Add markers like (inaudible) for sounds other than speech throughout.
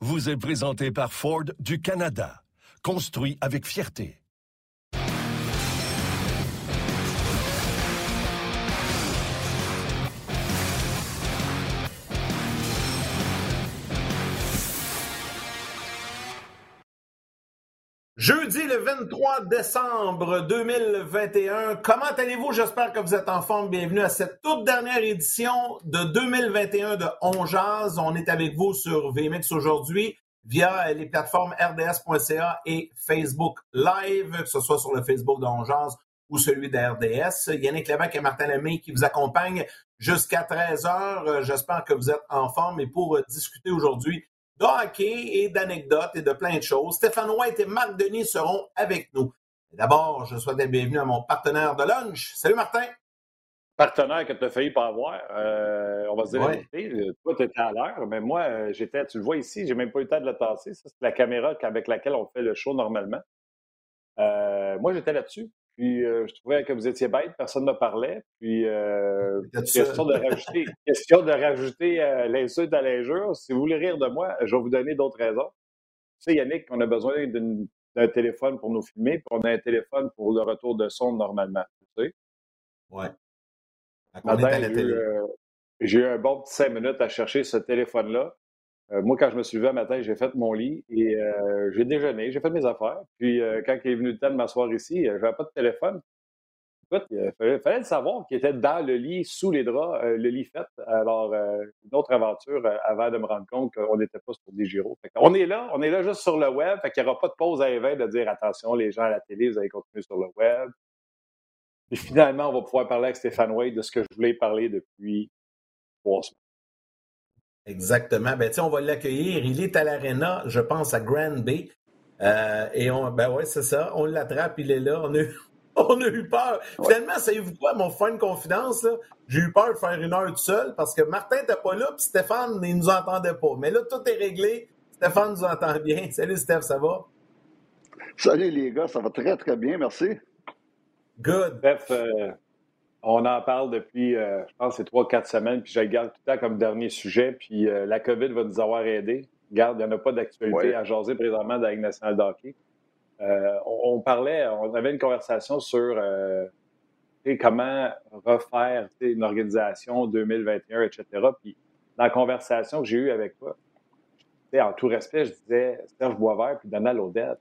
vous est présenté par Ford du Canada. Construit avec fierté. Jeudi le 23 décembre 2021. Comment allez-vous? J'espère que vous êtes en forme. Bienvenue à cette toute dernière édition de 2021 de On. On est avec vous sur VMix aujourd'hui via les plateformes rds.ca et Facebook Live, que ce soit sur le Facebook de On ou celui de RDS. Yannick Lévesque et Martin Lemay qui vous accompagnent jusqu'à 13 heures. J'espère que vous êtes en forme et pour discuter aujourd'hui de hockey et d'anecdotes et de plein de choses. Stéphane White et Marc Denis seront avec nous. D'abord, je souhaite la bienvenue à mon partenaire de lunch. Salut Martin. Partenaire que tu as failli pas avoir. Euh, on va se dire la vérité. Toi, tu étais à l'heure, mais moi, euh, j'étais, tu le vois ici, j'ai même pas eu le temps de le tasser. Ça, c'est la caméra avec laquelle on fait le show normalement. Euh, moi, j'étais là-dessus. Puis euh, je trouvais que vous étiez bête, personne ne parlait. Puis euh, (laughs) question, de rajouter, question de rajouter euh, l'insulte à l'injure. Si vous voulez rire de moi, je vais vous donner d'autres raisons. Tu sais, Yannick, on a besoin d'un téléphone pour nous filmer, puis on a un téléphone pour le retour de son normalement. Tu sais? Ouais. J'ai eu un bon petit cinq minutes à chercher ce téléphone-là. Euh, moi, quand je me suis levé un matin, j'ai fait mon lit et euh, j'ai déjeuné, j'ai fait mes affaires. Puis, euh, quand il est venu le temps de m'asseoir ici, je n'avais pas de téléphone. Écoute, il fallait, le savoir qu'il était dans le lit, sous les draps, le lit fait. Alors, une autre aventure avant de me rendre compte qu'on n'était pas sur des gyros. on est là, on est là juste sur le web. Fait qu'il n'y aura pas de pause à éveil de dire attention, les gens à la télé, vous allez continuer sur le web. Et finalement, on va pouvoir parler avec Stéphane Wade de ce que je voulais parler depuis trois semaines. Exactement. Ben, on va l'accueillir. Il est à l'Arena, je pense, à Grand Bay. Euh, et on, ben ouais, c'est ça. On l'attrape, il est là. On a, (laughs) on a eu peur. Finalement, savez-vous quoi, mon fin confidence, j'ai eu peur de faire une heure tout seul parce que Martin n'était pas là, puis Stéphane, il nous entendait pas. Mais là, tout est réglé. Stéphane nous entend bien. (laughs) Salut, Steph, ça va? Salut, les gars, ça va très, très bien, merci. Good. Steph, euh, on en parle depuis, euh, je pense, c'est trois, quatre semaines, puis je le garde tout le temps comme dernier sujet. Puis euh, la COVID va nous avoir aidés. Garde, il n'y en a pas d'actualité à jaser présentement dans la nationale d'hockey. Euh, on, parlait, on avait une conversation sur comment refaire une organisation 2021, etc. Puis dans la conversation que j'ai eue avec toi, en tout respect, je disais Serge Boisvert puis Donald Odette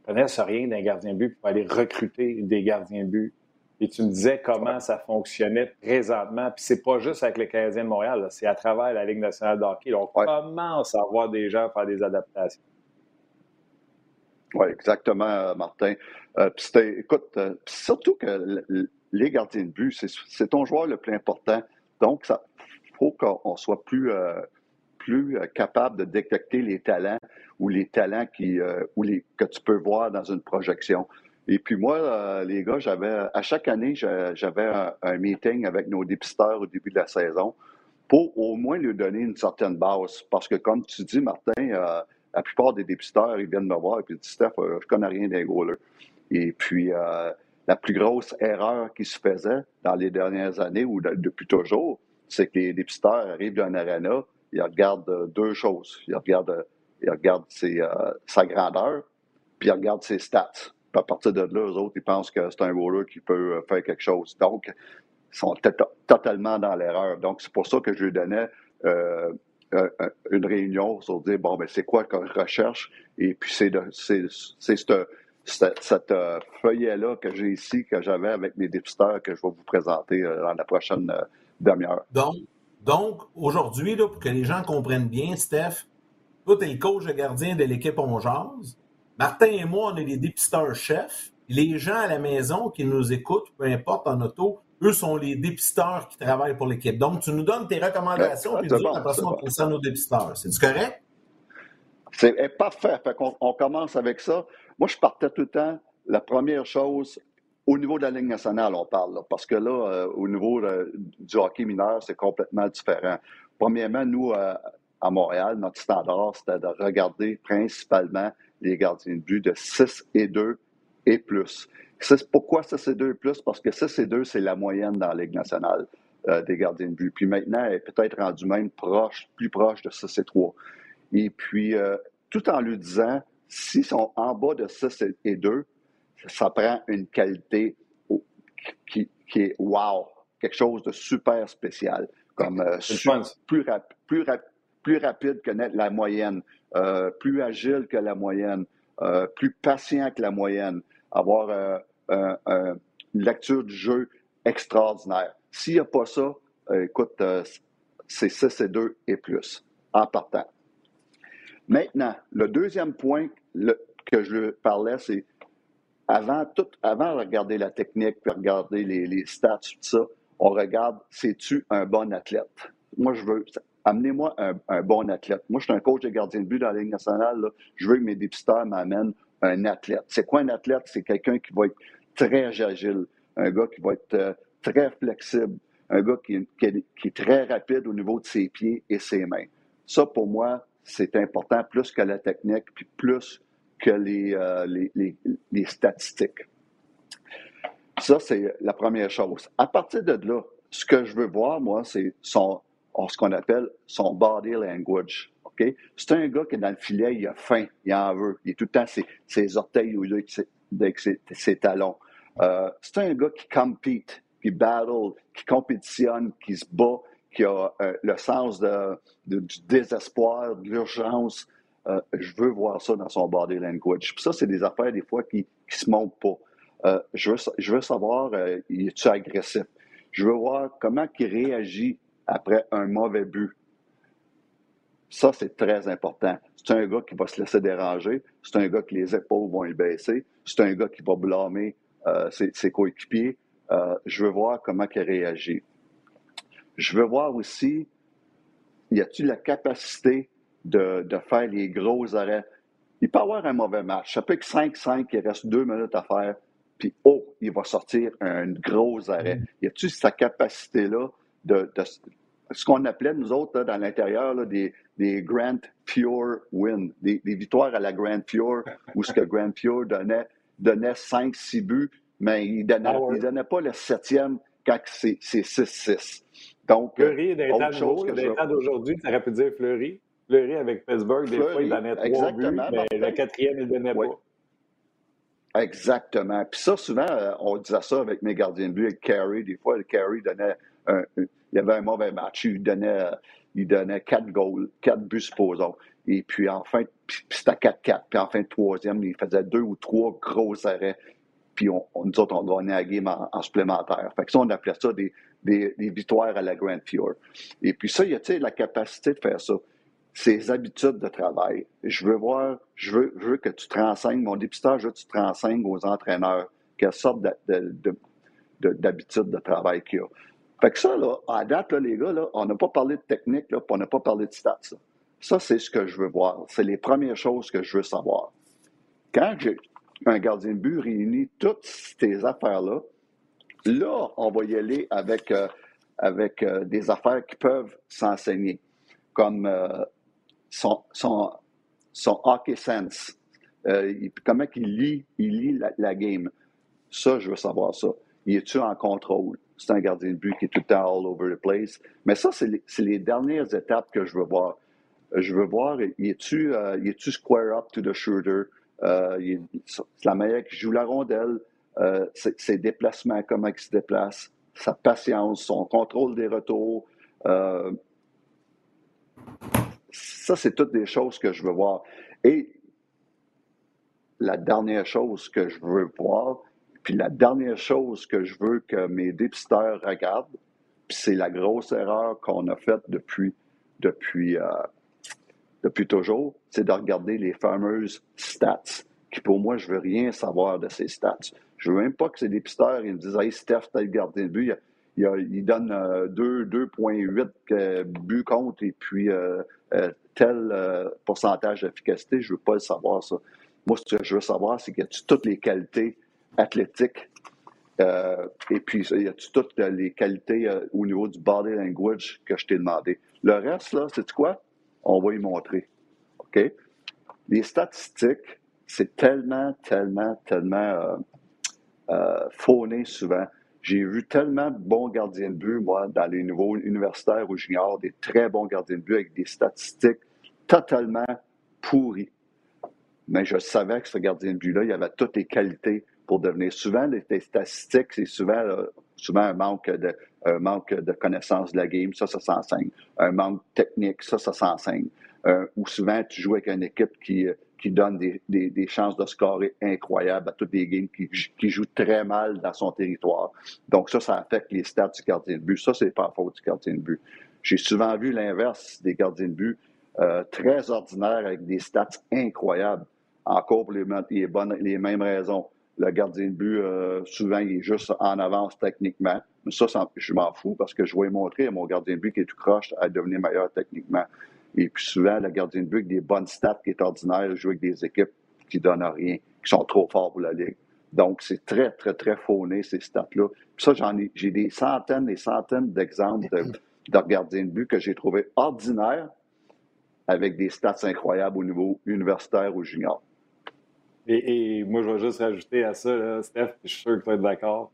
ne connaissent rien d'un gardien de but pour aller recruter des gardiens de but et tu me disais comment ça fonctionnait présentement. Puis c'est pas juste avec les Canadiens de Montréal, c'est à travers la Ligue nationale de hockey. on commence à voir des gens faire des adaptations. Oui, exactement, euh, Martin. Euh, écoute, euh, surtout que les gardiens de but, c'est ton joueur le plus important. Donc, il faut qu'on soit plus, plus capable de détecter les talents ou les talents qui, ou les, que tu peux voir dans une projection. Et puis moi, euh, les gars, j'avais à chaque année, j'avais un, meeting avec nos dépisteurs au début de la saison pour au moins lui donner une certaine base. Parce que comme tu dis, Martin, euh, la plupart des dépisteurs, ils viennent me voir et puis ils disent Steph, euh, je connais rien des. Et puis la plus grosse erreur qui se faisait dans les dernières années ou depuis toujours, c'est que les dépisteurs arrivent dans un arena, ils regardent deux choses. Ils regardent, ils regardent sa grandeur, puis ils regardent ses stats à partir de là, eux autres, ils pensent que c'est un roller qui peut euh, faire quelque chose. Donc, ils sont totalement dans l'erreur. Donc, c'est pour ça que je lui donnais euh, une réunion sur dire, bon, ben c'est quoi qu'on recherche? Et puis, c'est cette, euh, feuillet-là que j'ai ici, que j'avais avec mes dépisteurs, que je vais vous présenter dans la prochaine demi-heure. Donc, donc aujourd'hui, pour que les gens comprennent bien, Steph, toi, tu es le coach de gardien de l'équipe On Martin et moi, on est les dépisteurs-chefs. Les gens à la maison qui nous écoutent, peu importe en auto, eux sont les dépisteurs qui travaillent pour l'équipe. Donc, tu nous donnes tes recommandations, puis nous, après ça, on concerne nos dépisteurs. C'est-tu correct? C'est parfait. Fait on commence avec ça. Moi, je partais tout le temps. La première chose, au niveau de la Ligue nationale, on parle, parce que là, euh, au niveau euh, du hockey mineur, c'est complètement différent. Premièrement, nous, euh, à Montréal, notre standard, c'était de regarder principalement les gardiens de but de 6 et 2 et plus. pourquoi 6 et 2 et plus? Parce que 6 et 2, c'est la moyenne dans la Ligue nationale des gardiens de but. Puis maintenant, elle est peut-être rendue même proche, plus proche de 6 et 3. Et puis, tout en lui disant, s'ils sont en bas de 6 et 2, ça prend une qualité qui, est wow, quelque chose de super spécial, comme euh, plus, plus, rapide que la moyenne, euh, plus agile que la moyenne, euh, plus patient que la moyenne, avoir une lecture du jeu extraordinaire. S'il n'y a pas ça, écoute, c'est 6 et 2 et plus en partant. Maintenant, le deuxième point que je parlais, c'est avant, tout, avant de regarder la technique, puis regarder les, stats, tout ça, on regarde, c'est-tu un bon athlète? Moi, je veux, amenez-moi un, bon athlète. Moi, je suis un coach de gardien de but dans la Ligue nationale. Je veux que mes dépisteurs m'amènent un athlète. C'est quoi un athlète? C'est quelqu'un qui va être très agile, un gars qui va être euh, très flexible, un gars qui, est très rapide au niveau de ses pieds et ses mains. Ça, pour moi, c'est important, plus que la technique, puis plus que euh, les, les, statistiques. Ça, c'est la première chose. À partir de là, ce que je veux voir, moi, c'est son, ce qu'on appelle son body language. OK? C'est un gars qui est dans le filet, il a faim, il en veut. Il est tout le temps ses, orteils ou avec ses, ses, talons. Euh, c'est un gars qui compete, qui battle, qui compétitionne, qui se bat, qui a euh, le sens de, du désespoir, de l'urgence, euh, je veux voir ça dans son body language. Puis ça, c'est des affaires, des fois, qui ne se montrent pas. Je, veux, savoir, euh, est-tu agressif? Je veux voir comment il réagit après un mauvais but. Ça, c'est très important. C'est un gars qui va se laisser déranger. C'est un gars qui les épaules vont y baisser. C'est un gars qui va blâmer ses, ses, coéquipiers. je veux voir comment il réagit. Je veux voir aussi, y a-t-il la capacité de, faire les gros arrêts? Il peut avoir un mauvais match. Ça peut être 5-5, il reste deux minutes à faire, puis oh, il va sortir un gros arrêt. Mm. Y a-tu cette capacité-là de, ce qu'on appelait, nous autres, dans l'intérieur, des, des Grand Pure Win, des, victoires à la Grand Pure, où ce que Grand Pure donnait, donnait 5-6 buts, mais il ne donnait, ah donnait pas le septième quand c'est 6-6. Donc, Fleury est d'un temps d'aujourd'hui, tu aurais pu dire Fleury. Fleury avec Pittsburgh, des fois, il donnait trois buts, mais le quatrième, il ne donnait pas. Exactement. Puis ça, souvent, euh, on disait ça avec mes gardiens de but, avec Carey. Des fois, Carey donnait un, il avait un mauvais match. Il donnait, il donnait quatre goals, quatre buts, supposons. Et puis, enfin, c'était 4-4. Puis en fin de troisième, il faisait deux ou trois gros arrêts. Puis on, nous autres, on gagnait la game en, supplémentaire. Fait que ça, on appelait ça des, des, des victoires à la Grand Pure. Et puis ça, il y a la capacité de faire ça ses habitudes de travail. Je veux voir, je veux, veux que tu te renseignes, mon dépistage, je veux que tu te renseignes aux entraîneurs quelle sorte d'habitude de, travail qu'il y a. Fait que ça, là, à date, là, les gars, là, on n'a pas parlé de technique, là, on n'a pas parlé de stats. Ça, c'est ce que je veux voir. C'est les premières choses que je veux savoir. Quand j'ai un gardien de but réunit toutes ces affaires-là, là, on va y aller avec, euh, avec euh, des affaires qui peuvent s'enseigner, comme euh, son, son, hockey sense. Comment il lit, il lit la, game. Ça, je veux savoir ça. Il est-tu en contrôle? C'est un gardien de but qui est tout le temps all over the place. Mais ça, c'est les, dernières étapes que je veux voir. Je veux voir, est-tu euh, square up to the shooter? Euh, c'est la manière qu'il joue la rondelle, euh, ses, déplacements, comment il se déplace, sa patience, son contrôle des retours. Euh, ça, c'est toutes des choses que je veux voir. Et la dernière chose que je veux voir, puis la dernière chose que je veux que mes dépisteurs regardent, puis c'est la grosse erreur qu'on a faite depuis, depuis, euh, depuis toujours, c'est de regarder les fameuses stats. Qui pour moi, je veux rien savoir de ces stats. Je veux même pas que ces dépisteurs ils me disent Hey Steph, t'as gardé le but. il, donne 2,8 buts contre et puis tel pourcentage d'efficacité. Je veux pas le savoir, ça. Moi, ce que je veux savoir, c'est qu'il y a toutes les qualités athlétiques et puis, il y a toutes les qualités au niveau du body language que je t'ai demandé. Le reste, là, c'est quoi? On va y montrer. OK? Les statistiques, c'est tellement, tellement, tellement euh, euh, fauné souvent. J'ai vu tellement de bons gardiens de but, moi, dans les niveaux universitaires ou juniors, des très bons gardiens de but avec des statistiques totalement pourries. Mais je savais que ce gardien de but-là, il avait toutes les qualités pour devenir. Souvent, les, statistiques, c'est souvent, souvent un manque de, un manque de connaissance de la game, ça, ça s'enseigne. Un manque technique, ça, ça s'enseigne. Euh, ou souvent, tu joues avec une équipe qui, qui donne des, des, chances de scorer incroyables à toutes les games, qui, qui joue très mal dans son territoire. Donc ça, ça affecte les stats du gardien de but. Ça, c'est pas faute du gardien de but. J'ai souvent vu l'inverse des gardiens de but, euh, très ordinaires avec des stats incroyables, encore pour les, bonnes, les mêmes raisons. Le gardien de but, euh, souvent, il est juste en avance techniquement. Mais ça, je m'en fous parce que je vais montrer à mon gardien de but qui est tout croche à devenir meilleur techniquement. Et puis souvent, le gardien de but avec des bonnes stats qui est ordinaire, joue avec des équipes qui ne donnent rien, qui sont trop forts pour la Ligue. Donc, c'est très, très, très fauné, ces stats-là. Puis ça, ai, j'ai des centaines et centaines d'exemples de, de gardiens de but que j'ai trouvé ordinaires avec des stats incroyables au niveau universitaire ou junior. Et, moi, je vais juste rajouter à ça, Steph, je suis sûr que tu es d'accord.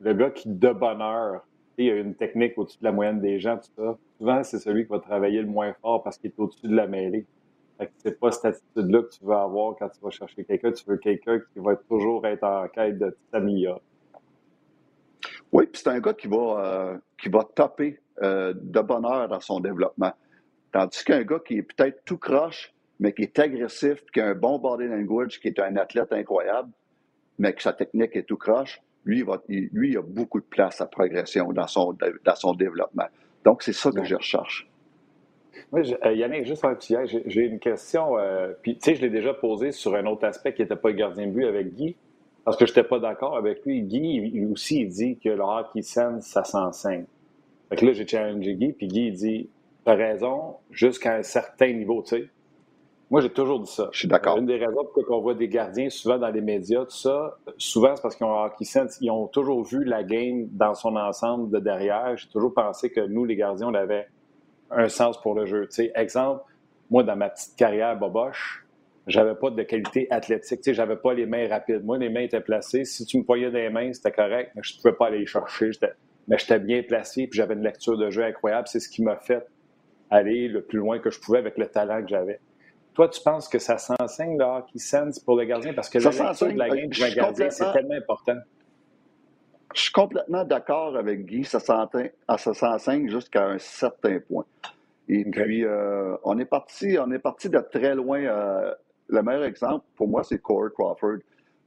Le gars qui, de bonheur, il a une technique au-dessus de la moyenne des gens, tout ça. Souvent, c'est celui qui va travailler le moins fort parce qu'il est au-dessus de la mêlée. Fait que c'est pas cette attitude-là que tu veux avoir quand tu vas chercher quelqu'un. Tu veux quelqu'un qui va toujours être en quête de s'améliorer. Oui, puis c'est un gars qui va, euh, qui va taper euh, de bonheur dans son développement. Tandis qu'un gars qui est peut-être tout croche, mais qui est agressif, qui a un bon body language, qui est un athlète incroyable, mais que sa technique est tout croche, lui, il, va, lui, il a beaucoup de place à progression dans son, dans son développement. Donc, c'est ça que je recherche. Oui, euh, Yannick, juste un petit j'ai une question. Euh, puis, tu sais, je l'ai déjà posée sur un autre aspect qui n'était pas le gardien de but avec Guy, parce que je n'étais pas d'accord avec lui. Guy, il, aussi, il dit que le hockey sense, ça s'enseigne. Fait que là, j'ai challengé Guy, puis Guy, il dit T'as raison, jusqu'à un certain niveau, tu sais. Moi, j'ai toujours dit ça. Je suis d'accord. Une des raisons pourquoi on voit des gardiens souvent dans les médias, tout ça, souvent c'est parce qu'ils ont, ils ont toujours vu la game dans son ensemble de derrière. J'ai toujours pensé que nous, les gardiens, on avait un sens pour le jeu. exemple, moi, dans ma petite carrière boboche, j'avais pas de qualité athlétique. Sais, j'avais pas les mains rapides. Moi, les mains étaient placées. Si tu me poignais des mains, c'était correct, mais je ne pouvais pas aller les chercher. Mais j'étais bien placé, puis j'avais une lecture de jeu incroyable. C'est ce qui m'a fait aller le plus loin que je pouvais avec le talent que j'avais. Toi, tu penses que ça s'enseigne le hockey sense pour le gardien? Parce que la lecture de la game pour un gardien, c'est tellement important. Je suis complètement d'accord avec Guy. Ça s'enseigne jusqu'à un certain point. Et puis, euh, on est parti on est parti de très loin. Euh, le meilleur exemple, pour moi, c'est Corey Crawford,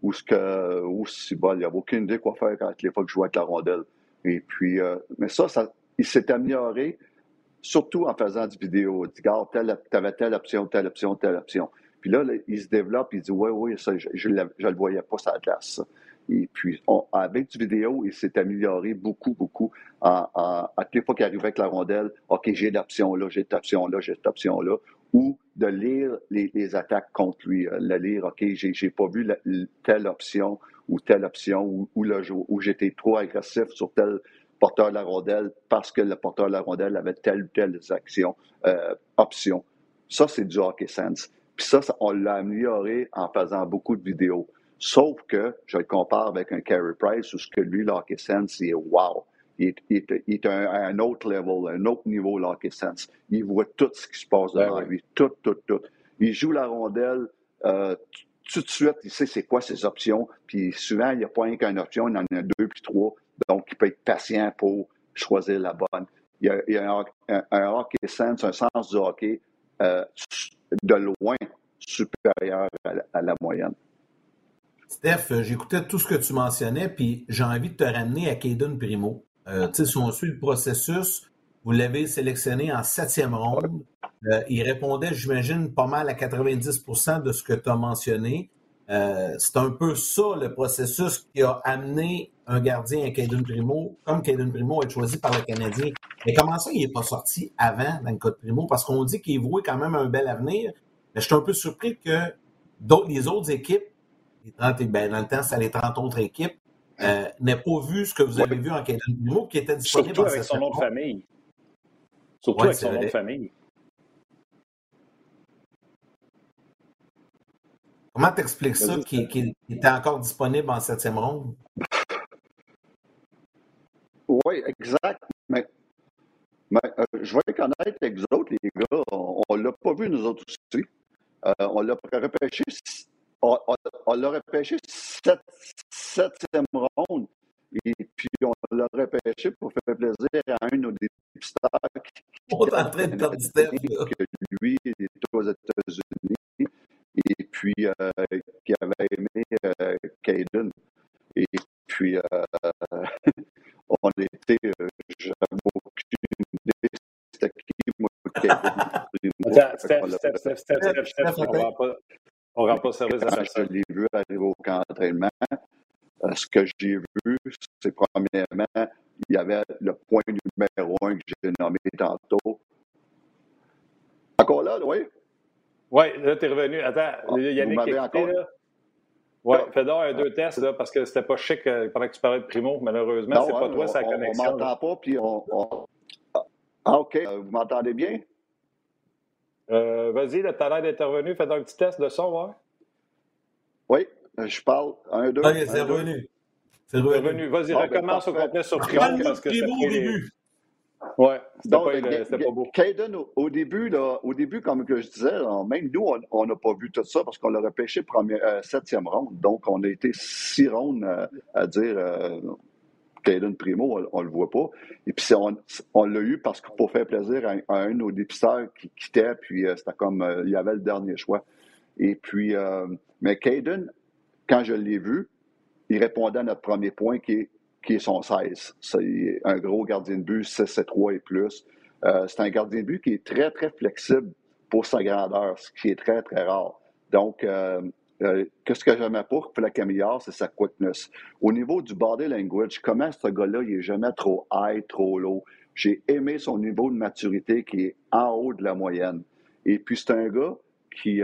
où, ce que, où il n'y avait aucune idée quoi faire quand les fois que je jouais avec la rondelle. Et puis, euh, mais ça, ça il s'est amélioré surtout en faisant du vidéo. Dit, regarde, tu avais telle option, telle option, telle option. Puis là, il se développe, il dit, oui, oui, ça, je ne le voyais pas, ça glace. Et puis, avec du vidéo, il s'est amélioré beaucoup, beaucoup. À, à, à fois qu'il arrivait avec la rondelle, OK, j'ai l'option là, j'ai cette option là, j'ai cette option là. Ou de lire les, attaques contre lui. Euh, le lire, OK, j'ai pas vu telle option ou telle option, ou, ou, ou j'étais trop agressif sur telle porteur de la rondelle parce que le porteur de la rondelle avait telle ou telle action, euh, option. Ça, c'est du hockey sense. Puis ça, on l'a amélioré en faisant beaucoup de vidéos. Sauf que je le compare avec un Carey Price où ce que lui, l'hockey sense, c'est wow. Il est, à un autre level, un autre niveau, l'hockey sense. Il voit tout ce qui se passe devant lui. Tout, tout, tout. Il joue la rondelle euh, tout de suite. Il sait c'est quoi ses options. Puis souvent, il n'y a pas qu'une option, il en a deux puis trois. Donc, il peut être patient pour choisir la bonne. Il y a, un, hockey sense, un sens du hockey euh, de loin supérieur à la, moyenne. Steph, euh, j'écoutais tout ce que tu mentionnais, puis j'ai envie de te ramener à Caden Primo. Euh, si on suit le processus, vous l'avez sélectionné en septième ronde. il répondait, j'imagine, pas mal à 90% de ce que tu as mentionné. Euh, c'est un peu ça le processus qui a amené un gardien à Caden Primo, comme Caden Primo a été choisi par le Canadien. Mais comment ça, il n'est pas sorti avant dans le cas de Primo? Parce qu'on dit qu'il vouait quand même un bel avenir. Mais je suis un peu surpris que les autres équipes, les 30, ben, dans le temps, c'est les 30 autres équipes, euh, n'aient pas vu ce que vous avez vu en Caden Primo qui était disponible Surtout avec son nom de famille. Surtout avec son nom de famille. Comment t'expliques ça qu'il était encore disponible en septième ronde? Oui, exact. Mais, euh, je vais honnête avec vous autres, les gars. On ne l'a pas vu, nous autres aussi. Euh, on l'a repêché, on, on, l'a repêché sept, septième ronde. Et puis, on l'a repêché pour faire plaisir à un de nos dépisteurs. On est en train de perdre. Que lui, il est aux États-Unis et puis euh, qui avait aimé euh, Caden. Et puis, euh, (laughs) on était, euh, j'avais aucune idée c'était qui, moi, Caden. Steph, Steph, Steph, on ne rend pas service à Je l'ai vu arriver au camp d'entraînement. ce que j'ai vu, c'est premièrement, il y avait le point numéro un que j'ai nommé tantôt. Encore là, oui? Oui, là, tu es revenu. Attends, ah, Yannick qui là. Oui, fais donc un deux tests, là, parce que c'était pas chic euh, pendant que tu parlais de Primo. Malheureusement, c'est pas toi, sa connexion. On m'entend pas, puis on, Ah, OK. Euh, vous m'entendez bien? Euh, Vas-y, tu as l'air d'intervenu. Fais donc un petit test de son, ouais. Oui, je parle. Un, deux. Ah, c'est revenu. C'est revenu. Vas-y, ben, recommence au complet sur Primo. Parce que Primo au début. Oui, c'était pas, pas, beau. Caden, au, début, là, au début, comme que je disais, même nous, on n'a pas vu tout ça parce qu'on l'a repêché première, euh, septième ronde. Donc, on a été six rondes euh, à, dire euh, Caden Primo, on ne le voit pas. Et puis, on, on l'a eu parce que pour faire plaisir à, un de nos dépisteurs qui quittait, puis c'était comme, il y avait le dernier choix. Et puis, mais Caden, quand je l'ai vu, il répondait à notre premier point qui est qui est son 16. C'est un gros gardien de but, 6 3 et plus. Euh, c'est un gardien de but qui est très, très flexible pour sa grandeur, ce qui est très, très rare. Donc, euh, euh, qu'est-ce que j'aimais pas pour la Camillard, c'est sa quickness. Au niveau du body language, comment ce gars-là, il est jamais trop high, trop low? J'ai aimé son niveau de maturité qui est en haut de la moyenne. Et puis, c'est un gars qui,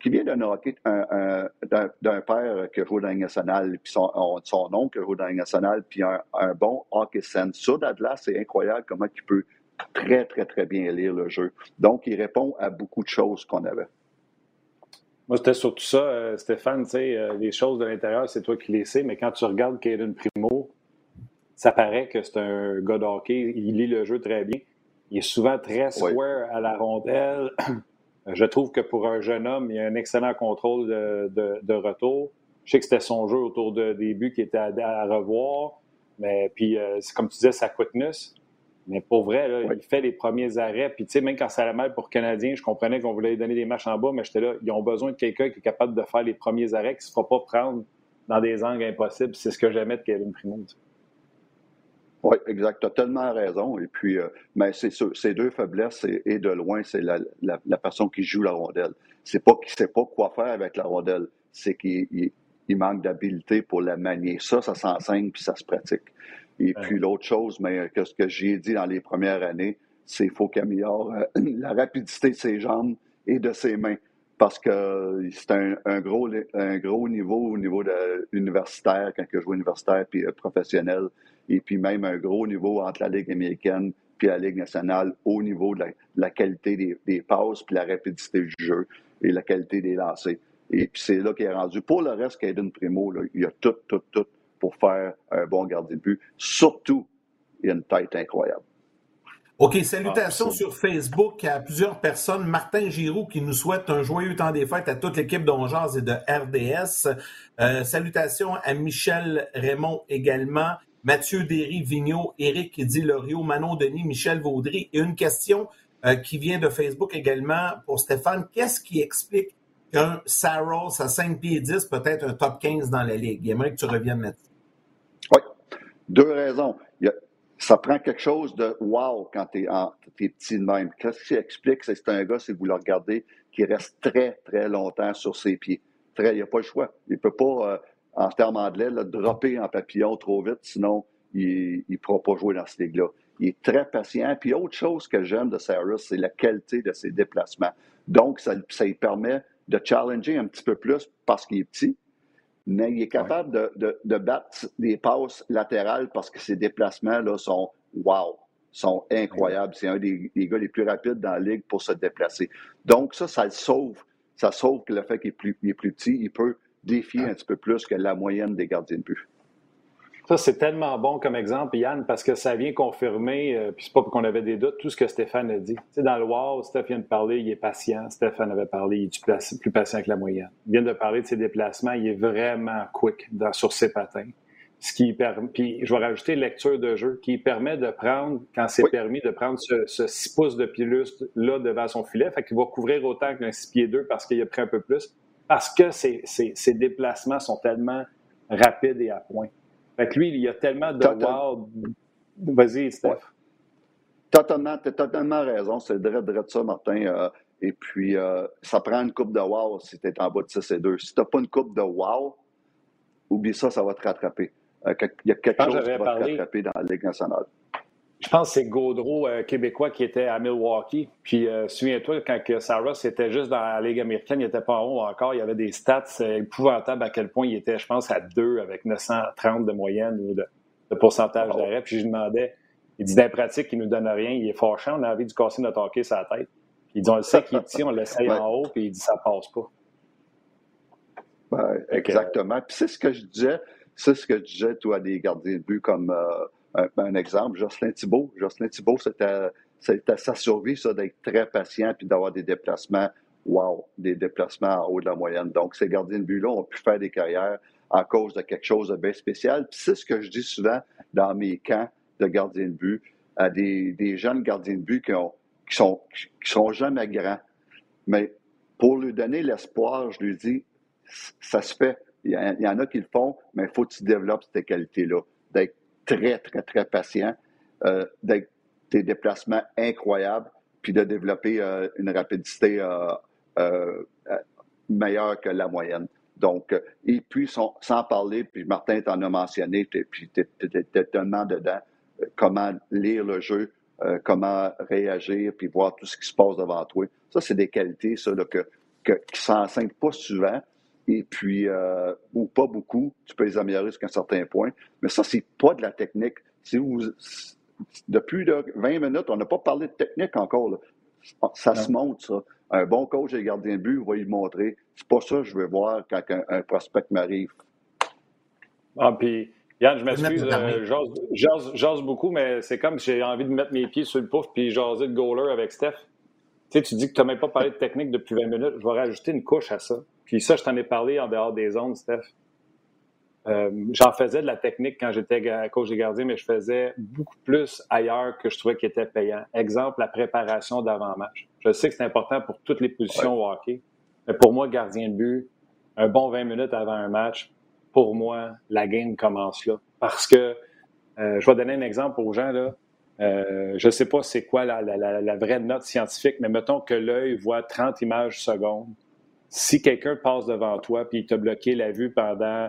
qui vient d'un hockey, d'un père qui joue dans la nationale, puis son, son oncle qui joue dans la nationale, puis un, bon hockey sense. Ça, Dadlas, c'est incroyable comment il peut très, très, très bien lire le jeu. Donc, il répond à beaucoup de choses qu'on avait. Moi, c'était surtout ça, euh, Stéphane, tu sais, euh, les choses de l'intérieur, c'est toi qui les sais, mais quand tu regardes Caden Primo, ça paraît que c'est un gars de hockey, il lit le jeu très bien. Il est souvent très square à la rondelle. (clears throat) Je trouve que pour un jeune homme, il y a un excellent contrôle de, retour. Je sais que c'était son jeu autour de début qui était à, revoir. Mais puis, euh, c'est comme tu disais, sa quickness. Mais pour vrai, il fait les premiers arrêts. Puis, tu sais, même quand ça allait mal pour le Canadien, je comprenais qu'on voulait lui donner des matchs en bas, mais j'étais là, ils ont besoin de quelqu'un qui est capable de faire les premiers arrêts, qui ne se fera pas prendre dans des angles impossibles. C'est ce que j'aimais de Kevin Primo. Oui, exact. Tu as tellement raison. Et puis, euh, mais c'est ces deux faiblesses, et, de loin, c'est la, la, personne qui joue la rondelle. C'est pas qu'il sait pas quoi faire avec la rondelle, c'est qu'il il, manque d'habileté pour la manier. Ça, ça s'enseigne puis ça se pratique. Et puis l'autre chose, mais que ce que j'ai dit dans les premières années, c'est qu'il faut qu'il améliore euh, (clears throat) la rapidité de ses jambes et de ses mains. Parce que c'est un, gros, un gros niveau au niveau de, universitaire, quand il joue universitaire puis euh, professionnel et puis même un gros niveau entre la Ligue américaine puis la Ligue nationale au niveau de la, qualité des, passes puis la rapidité du jeu et la qualité des lancers. Et puis c'est là qu'il est rendu. Pour le reste, Caden Primo, il a tout, tout, tout pour faire un bon gardien de but. Surtout, il a une tête incroyable. OK, salutations ah, sur Facebook à plusieurs personnes. Martin Giroux qui nous souhaite un joyeux temps des fêtes à toute l'équipe d'Ongeaz et de RDS. Euh, salutations à Michel Raymond également. Mathieu Derry, Vigneault, Éric Dilorio, Manon Denis, Michel Vaudry. Et une question euh, qui vient de Facebook également pour Stéphane. Qu'est-ce qui explique qu'un Saros à 5 pieds 10 peut être un top 15 dans la Ligue? J'aimerais que tu reviennes là-dessus. Oui, deux raisons. Ça prend quelque chose de wow quand tu es, petit de même. Qu'est-ce qui explique? C'est un gars, si vous le regardez, qui reste très, très longtemps sur ses pieds? Très, il n'a pas le choix. Il ne peut pas, euh, en termes anglais, le dropper en papillon trop vite, sinon il ne pourra pas jouer dans cette ligue-là. Il est très patient. Puis autre chose que j'aime de Cyrus, c'est la qualité de ses déplacements. Donc, ça, ça lui permet de challenger un petit peu plus parce qu'il est petit, mais il est capable de, de, battre des passes latérales parce que ses déplacements là, sont wow, sont incroyables. C'est un des, gars les plus rapides dans la ligue pour se déplacer. Donc, ça, ça le sauve. Ça sauve que le fait qu'il est plus, est plus petit, il peut défier un petit peu plus que la moyenne des gardiens de but. Ça, c'est tellement bon comme exemple, Yann, parce que ça vient confirmer, euh, puis c'est pas qu'on avait des doutes, tout ce que Stéphane a dit. Tu sais, dans le wow, Stéphane vient de parler, il est patient. Stéphane avait parlé, il est plus patient que la moyenne. Il vient de parler de ses déplacements, il est vraiment quick dans, sur ses patins. Ce qui permet, puis je vais rajouter lecture de jeu, qui permet de prendre, quand c'est permis, de prendre ce, ce 6 pouces de pilus là devant son filet. Fait qu'il va couvrir autant qu'un 6 pieds 2 parce qu'il a pris un peu plus. Parce que ses, ses déplacements sont tellement rapides et à point. Fait que lui, il y a tellement de wow. Vas-y, Steph. Totalement, tu as totalement raison. C'est de, de ça, Martin. Euh, et puis, euh, ça prend une coupe de wow si tu es en bas de 6 et 2. Si tu n'as pas une coupe de wow, oublie ça, ça va te rattraper. Euh, il y a quelque chose qui va te rattraper dans la Ligue nationale. Je pense que c'est Gaudreau, québécois, qui était à Milwaukee. Puis, souviens-toi, quand Saros était juste dans la Ligue américaine, il n'était pas en haut encore. Il y avait des stats épouvantables à quel point il était, je pense, à 2 avec 930 de moyenne ou de, pourcentage d'arrêt. Puis, je lui demandais, il dit d'un pratique, il nous donne rien. Il est fâchant, on a envie de casser notre hockey sur la tête. Puis, il dit, on le sait qu'il est on l'essaye (laughs) en haut, puis il dit, ça passe pas. Ben, exactement. Puis, c'est ce que je disais, c'est ce que je disais, toi, des gardiens de but comme. Euh, un, exemple, Jocelyn Thibault. Jocelyn Thibault, c'était sa survie, ça, d'être très patient puis d'avoir des déplacements, wow, des déplacements en haut de la moyenne. Donc, ces gardiens de but-là ont pu faire des carrières à cause de quelque chose de bien spécial. Puis c'est ce que je dis souvent dans mes camps de gardiens de but à des, jeunes gardiens de but qui, ont, qui, sont, qui sont jamais grands. Mais pour lui donner l'espoir, je lui dis, ça se fait. Il y, en a qui le font, mais il faut que tu développes cette qualité-là, d'être très, très, très patient, euh, d'être des déplacements incroyables, puis de développer euh, une rapidité euh, meilleure que la moyenne. Donc, et puis, sans, parler, puis Martin t'en a mentionné, puis tu es, tellement dedans, comment lire le jeu, comment réagir, puis voir tout ce qui se passe devant toi. Ça, c'est des qualités, ça, que, que, qui ne s'enseignent pas souvent, et puis, euh, ou pas beaucoup, tu peux les améliorer jusqu'à un certain point. Mais ça, c'est pas de la technique. Si vous, depuis 20 minutes, on n'a pas parlé de technique encore. Ça se montre, ça. Un bon coach et gardien de but va y montrer. C'est pas ça que je veux voir quand un, prospect m'arrive. Ah, puis, Yann, je m'excuse, euh, j'ose beaucoup, mais c'est comme si j'ai envie de mettre mes pieds sur le pouf puis jaser de goaler avec Steph. Tu sais, tu dis que tu n'as même pas parlé de technique depuis 20 minutes. Je vais rajouter une couche à ça. Puis ça, je t'en ai parlé en dehors des zones, Steph. Euh, j'en faisais de la technique quand j'étais coach des gardiens, mais je faisais beaucoup plus ailleurs que je trouvais qui était payant. Exemple, la préparation d'avant-match. Je sais que c'est important pour toutes les positions au hockey, mais pour moi, gardien de but, un bon 20 minutes avant un match, pour moi, la game commence là. Parce que, euh, je vais donner un exemple aux gens, là. Euh, je ne sais pas c'est quoi la, la, vraie note scientifique, mais mettons que l'œil voit 30 images secondes si quelqu'un passe devant toi puis il t'a bloqué la vue pendant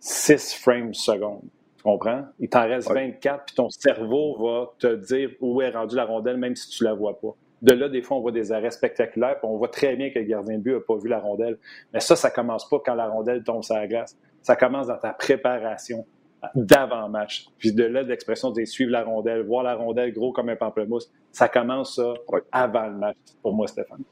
6 frames secondes, tu comprends? Il t'en reste 24 puis ton cerveau va te dire où est rendue la rondelle même si tu la vois pas. De là, des fois, on voit des arrêts spectaculaires, puis on voit très bien que le gardien de but n'a pas vu la rondelle. Mais ça, ça commence pas quand la rondelle tombe sur la glace. Ça commence dans ta préparation d'avant-match. Puis de là, l'expression de suivre la rondelle, voir la rondelle gros comme un pamplemousse, ça commence ça avant le match, pour moi, Stéphane.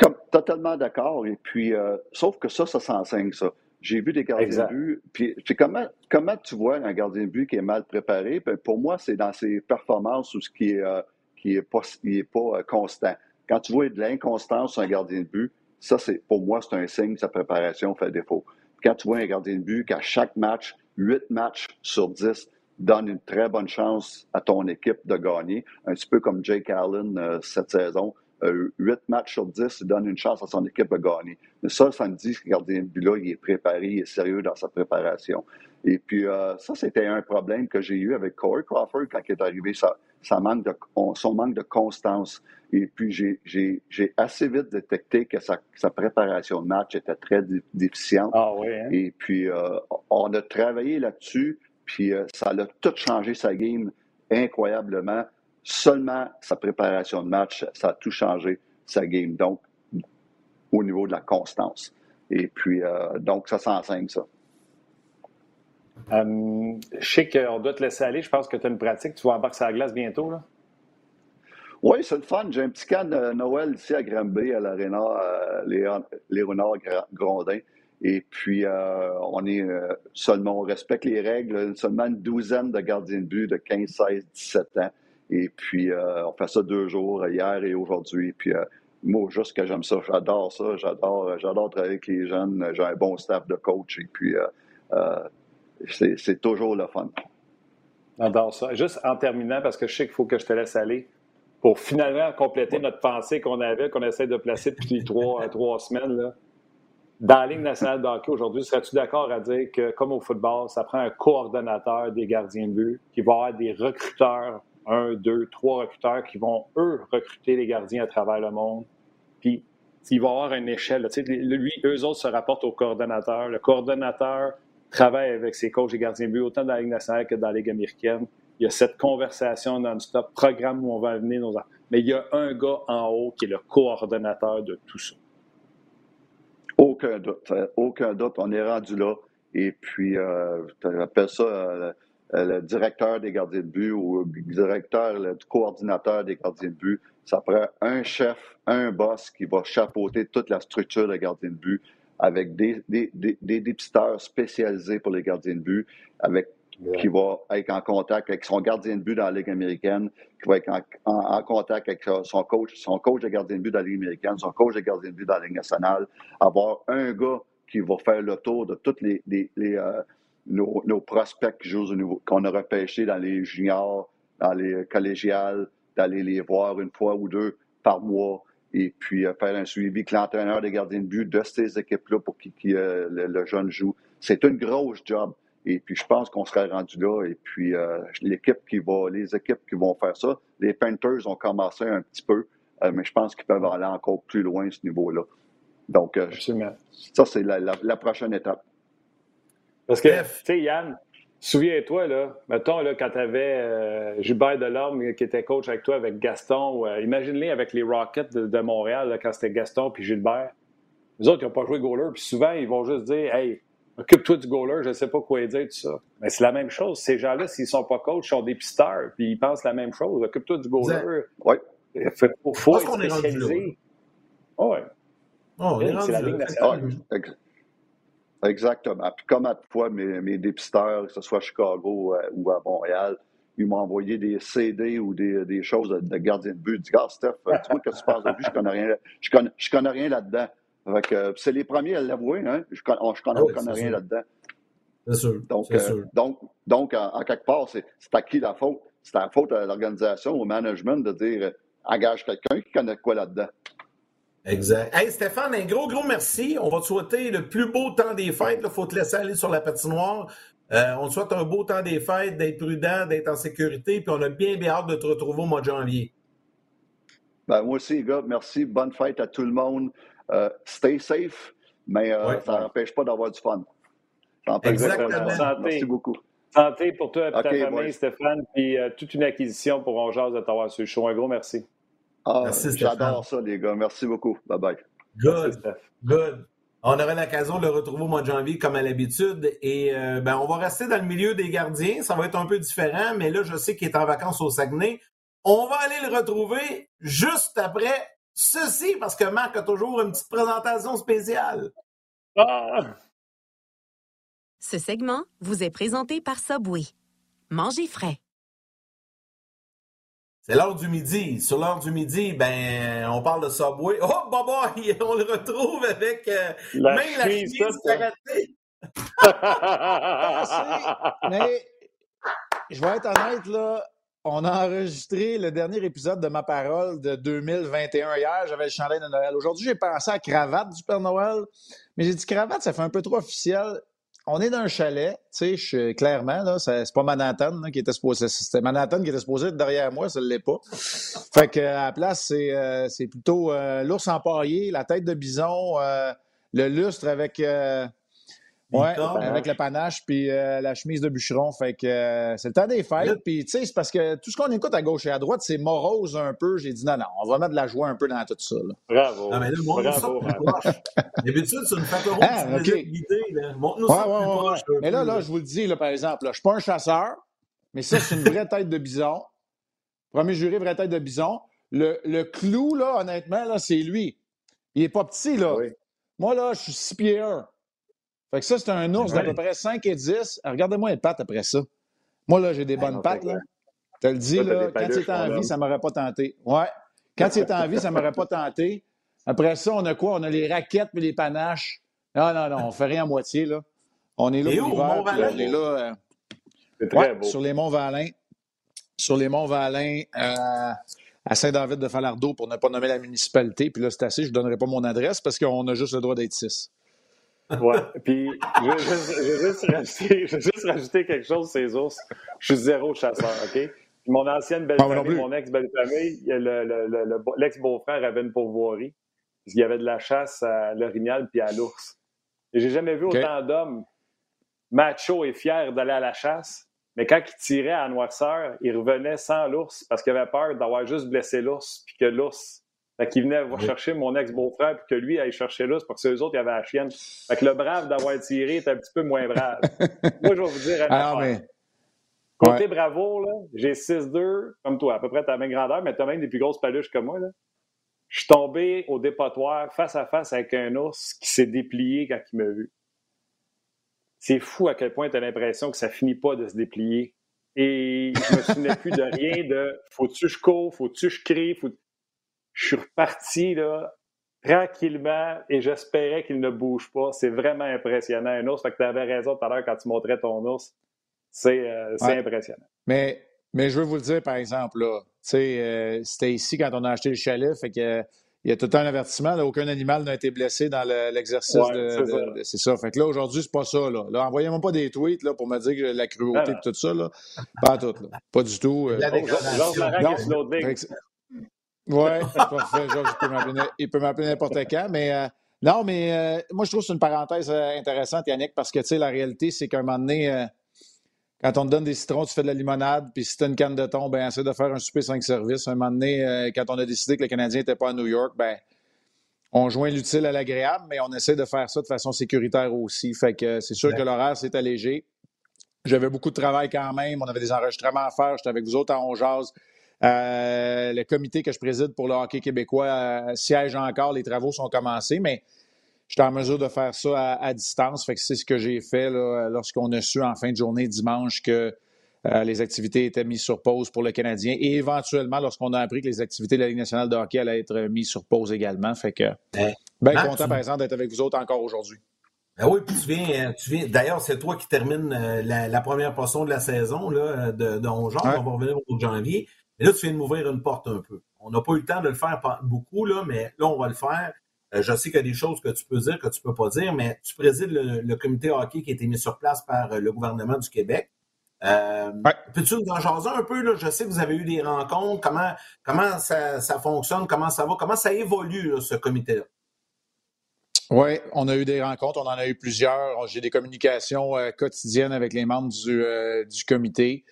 Comme, totalement d'accord. Et puis, euh, sauf que ça, ça s'enseigne, ça. J'ai vu des gardiens de but. Puis, comment, comment tu vois un gardien de but qui est mal préparé? Ben, pour moi, c'est dans ses performances ou ce qui est, euh, qui est pas, est pas euh, constant. Quand tu vois de l'inconstance sur un gardien de but, ça, c'est pour moi, c'est un signe que sa préparation fait défaut. Quand tu vois un gardien de but qu'à chaque match, 8 matchs sur 10, donne une très bonne chance à ton équipe de gagner, un petit peu comme Jake Allen cette saison, 8 matchs sur 10, il donne une chance à son équipe de gagner. Mais ça, ça me dit que le gardien de but-là, il est préparé, il est sérieux dans sa préparation. Et puis, ça, c'était un problème que j'ai eu avec Corey Crawford quand il est arrivé. Ça, ça manque de, son manque de constance. Et puis, j'ai assez vite détecté que sa, sa, préparation de match était très déficiente. Ah oui, hein? Et puis, on a travaillé là-dessus, puis ça a tout changé sa game incroyablement. Seulement sa préparation de match, ça a tout changé, sa game. Donc, au niveau de la constance. Et puis, euh, donc, ça s'enseigne, ça. Euh, je sais qu'on doit te laisser aller. Je pense que tu as une pratique. Tu vas embarquer sur la glace bientôt, là? Oui, c'est le fun. J'ai un petit camp de Noël ici à Granby, à l'Arena euh, Léonard Grondin. Et puis, euh, on est seulement, on respecte les règles, seulement une douzaine de gardiens de but de 15, 16, 17 ans. Et puis, on fait ça deux jours, hier et aujourd'hui. Puis, moi, juste que j'aime ça. J'adore ça. J'adore, j'adore travailler avec les jeunes. J'ai un bon staff de coach. Et puis, c'est toujours le fun. J'adore ça. Juste en terminant, parce que je sais qu'il faut que je te laisse aller, pour finalement compléter notre pensée qu'on avait, qu'on essaie de placer depuis (laughs) trois, trois semaines, là. dans la Ligue nationale de hockey aujourd'hui, serais-tu d'accord à dire que, comme au football, ça prend un coordonnateur des gardiens de but, qui va avoir des recruteurs, un, deux, trois recruteurs qui vont, eux, recruter les gardiens à travers le monde. Puis, il va y avoir une échelle. Lui, eux autres se rapportent au coordonnateur. Le coordonnateur travaille avec ses coachs et gardiens de but, autant dans la Ligue nationale que dans la Ligue américaine. Il y a cette conversation non-stop, programme où on va amener nos Mais il y a un gars en haut qui est le coordonnateur de tout ça. Aucun doute. Euh, aucun doute. On est rendu là. Et puis, euh, appelles ça euh, le directeur des gardiens de but ou le directeur, le coordinateur des gardiens de but. Ça prend un chef, un boss qui va chapeauter toute la structure des gardiens de but avec des, des, des, des dépisteurs spécialisés pour les gardiens de but, avec qui va être en contact avec son gardien de but dans la Ligue américaine, qui va être en, contact avec son coach, son coach de gardien de but dans la Ligue américaine, son coach de gardien de but dans la Ligue nationale, avoir un gars qui va faire le tour de tous les, les, euh, nos, nos, prospects qui jouent qu'on a repêchés dans les juniors, dans les collégiales, d'aller les voir une fois ou deux par mois, et puis euh, faire un suivi que l'entraîneur des gardiens de but de ces équipes-là pour que euh, le, jeune joue. C'est une grosse job. Et puis, je pense qu'on serait rendu là. Et puis, euh, l'équipe qui va, les équipes qui vont faire ça, les Panthers ont commencé un petit peu, mais je pense qu'ils peuvent aller encore plus loin à ce niveau-là. Donc, ça, c'est la, la, prochaine étape. Parce que, tu sais, Yann, Souviens-toi, là, mettons, là, quand tu avais euh, Gilbert Delorme qui était coach avec toi, avec Gaston, euh, imagine-les avec les Rockets de, Montréal, quand c'était Gaston puis Gilbert. Les autres, ils n'ont pas joué goaler, puis souvent, ils vont juste dire Hey, occupe-toi du goaler, je ne sais pas quoi dire, tout ça. Mais c'est la même chose. Ces gens-là, s'ils ne sont pas coachs, ils sont des pisteurs, puis ils pensent la même chose. Occupe-toi du goaler. Oui. Il faut, faut être spécialisé. Oui. Oh, c'est la Ligue nationale. Exactement. Puis comme à fois, mes, mes dépisteurs, que ce soit à Chicago euh, ou à Montréal, ils m'ont envoyé des CD ou des, des choses de, de, gardien de but. Ils disent, ah, Steph, euh, tu vois que tu penses de lui, je connais rien, je connais, je connais rien là-dedans. Euh, c'est les premiers à l'avouer, hein? Je, connais, je connais, ah connais rien là-dedans. C'est sûr. Donc, sûr. donc, donc en, quelque part, c'est à qui la faute? C'est la faute à l'organisation, au management de dire engage quelqu'un qui connaît quoi là-dedans. Exact. Hey Stéphane, un gros, gros merci. On va te souhaiter le plus beau temps des fêtes. Il faut te laisser aller sur la patinoire. Euh, on te souhaite un beau temps des fêtes, d'être prudent, d'être en sécurité. Puis on a bien, bien hâte de te retrouver au mois de janvier. Ben, moi aussi, les gars, merci. Bonne fête à tout le monde. Euh, stay safe, mais euh, ça n'empêche pas d'avoir du fun. Exactement. Santé. Merci beaucoup. Santé pour toi et ta famille, Stéphane. Puis toute une acquisition pour Ongeaz de t'avoir sur le show. Un gros merci. Ah, J'adore ça, les gars. Merci beaucoup. Bye bye. Good. Good. On aura l'occasion de le retrouver au mois de janvier comme à l'habitude. Et euh, ben, on va rester dans le milieu des gardiens. Ça va être un peu différent, mais là, je sais qu'il est en vacances au Saguenay. On va aller le retrouver juste après ceci, parce que Marc a toujours une petite présentation spéciale. Ah! Ce segment vous est présenté par Subway. Mangez frais. C'est l'heure du midi. Sur l'heure du midi, ben, on parle de Subway. Oh, baba, (laughs) on le retrouve avec euh, la même la. (laughs) Mais je vais être honnête, là, on a enregistré le dernier épisode de ma parole de 2021 hier. J'avais le chandail de Noël. Aujourd'hui, j'ai pensé à cravate du Père Noël. Mais j'ai dit cravate, ça fait un peu trop officiel. On est dans un chalet, tu sais, clairement, là, c'est pas Manhattan qui était supposé. C'était Manhattan qui était supposé être derrière moi, ça ne l'est pas. Fait que à la place, c'est, euh, plutôt euh, l'ours empaillé, la tête de bison, euh, le lustre avec oui, avec le panache puis euh, la chemise de bûcheron. Fait que euh, c'est le temps des fêtes. Puis, tu sais, c'est parce que tout ce qu'on écoute à gauche et à droite, c'est morose un peu. J'ai dit non, non, on va mettre de la joie un peu dans tout ça. Bravo. Non, mais là, montre-nous ça D'habitude, c'est une fête ah, okay. Montre-nous ça ouais, Mais là, là, je vous le dis, là, par exemple, là, je suis pas un chasseur, mais ça, c'est une vraie tête de bison. Premier juré, vraie tête de bison. Le, le clou, là, honnêtement, là, c'est lui. Il est pas petit, là. Moi, là, je suis 6 pieds 1. Fait que ça, c'est un ours d'à peu près 5 et 10. Regardez-moi les pattes après ça. Moi, là, j'ai des bonnes pattes. Là. Te le dis, là, quand il était en vie, ça ne m'aurait pas tenté. Ouais. Quand il était en vie, ça ne m'aurait pas tenté. Après ça, on a quoi? On a les raquettes et les panaches. Non, non, non, on fait rien à moitié, là. On est là pour l'hiver. On est là. Euh... Sur les monts Valin. Sur les monts Valin, euh, à Saint-David de Falardeau, pour ne pas nommer la municipalité. Puis là, c'est assez, je ne donnerai pas mon adresse parce qu'on a juste le droit d'être six. Ouais. Puis, je vais juste, rajouter, juste rajouter quelque chose, ces ours. Je suis zéro chasseur, OK? mon ancienne belle-famille, mon ex-belle-famille, l'ex-beau-frère avait une pourvoirie. Il y avait de la chasse à l'orignal puis à l'ours. Et j'ai jamais vu autant d'hommes machos et fiers d'aller à la chasse. Mais quand ils tiraient à noirceur, ils revenaient sans l'ours parce qu'ils avaient peur d'avoir juste blessé l'ours puis que l'ours fait qu'il venait voir chercher mon ex-beau-frère, puis que lui aille chercher là, c'est parce que eux autres, il y avait la chienne. Fait que le brave d'avoir tiré est un petit peu moins brave. (laughs) Moi, je vais vous dire ah, mais... Côté bravo, là, j'ai 6-2, comme toi, à peu près ta même grandeur, mais t'as même des plus grosses paluches que moi, là. Je suis tombé au dépotoir face à face avec un ours qui s'est déplié quand il m'a vu. C'est fou à quel point tu as l'impression que ça finit pas de se déplier. Et je me souvenais plus de rien de faut-tu je cours, faut-tu je crie, faut je suis reparti là, tranquillement et j'espérais qu'il ne bouge pas. C'est vraiment impressionnant. Un ours, fait que tu avais raison tout à l'heure quand tu montrais ton ours. C'est euh, impressionnant. Mais, mais je veux vous le dire, par exemple, là, euh, c'était ici quand on a acheté le chalet, fait que il y a tout un avertissement. aucun animal n'a été blessé dans l'exercice de, C'est ça. Fait que là, aujourd'hui, c'est pas ça. Là, là envoyez-moi pas des tweets là, pour me dire que la cruauté et tout ça. Là. Pas tout. Là. Pas du tout. Euh... Oui, parfait. il peut m'appeler n'importe quand. Mais euh, non, mais euh, moi, je trouve que c'est une parenthèse euh, intéressante, Yannick, parce que, tu sais, la réalité, c'est qu'à un moment donné, quand on te donne des citrons, tu fais de la limonade, puis si tu une canne de thon, ben essaie de faire un souper 5 services. À un moment donné, quand on a décidé que le Canadien n'était pas à New York, ben on joint l'utile à l'agréable, mais on essaie de faire ça de façon sécuritaire aussi. Fait que c'est sûr que l'horaire s'est allégé. J'avais beaucoup de travail quand même. On avait des enregistrements à faire. J'étais avec vous autres à. Euh, le comité que je préside pour le hockey québécois euh, siège encore. Les travaux sont commencés, mais j'étais en mesure de faire ça à, distance. Fait que c'est ce que j'ai fait lorsqu'on a su en fin de journée dimanche que euh, les activités étaient mises sur pause pour le Canadien et éventuellement lorsqu'on a appris que les activités de la Ligue nationale de hockey allaient être mises sur pause également. Fait que bien content, par exemple, d'être avec vous autres encore aujourd'hui. Ben oui, puis tu viens, tu viens. D'ailleurs, c'est toi qui termine la, première portion de la saison là, de, de On va revenir au janvier. Mais là, tu viens de m'ouvrir une porte un peu. On n'a pas eu le temps de le faire beaucoup, là, mais là, on va le faire. Euh, je sais qu'il y a des choses que tu peux dire, que tu peux pas dire, mais tu présides le, comité hockey qui a été mis sur place par euh, le gouvernement du Québec. Euh, Peux-tu nous en jaser un peu? Là? Je sais que vous avez eu des rencontres. Comment, comment ça, fonctionne? Comment ça va? Comment ça évolue, ce comité-là? Oui, on a eu des rencontres. On en a eu plusieurs. J'ai des communications euh, quotidiennes avec les membres du, du comité.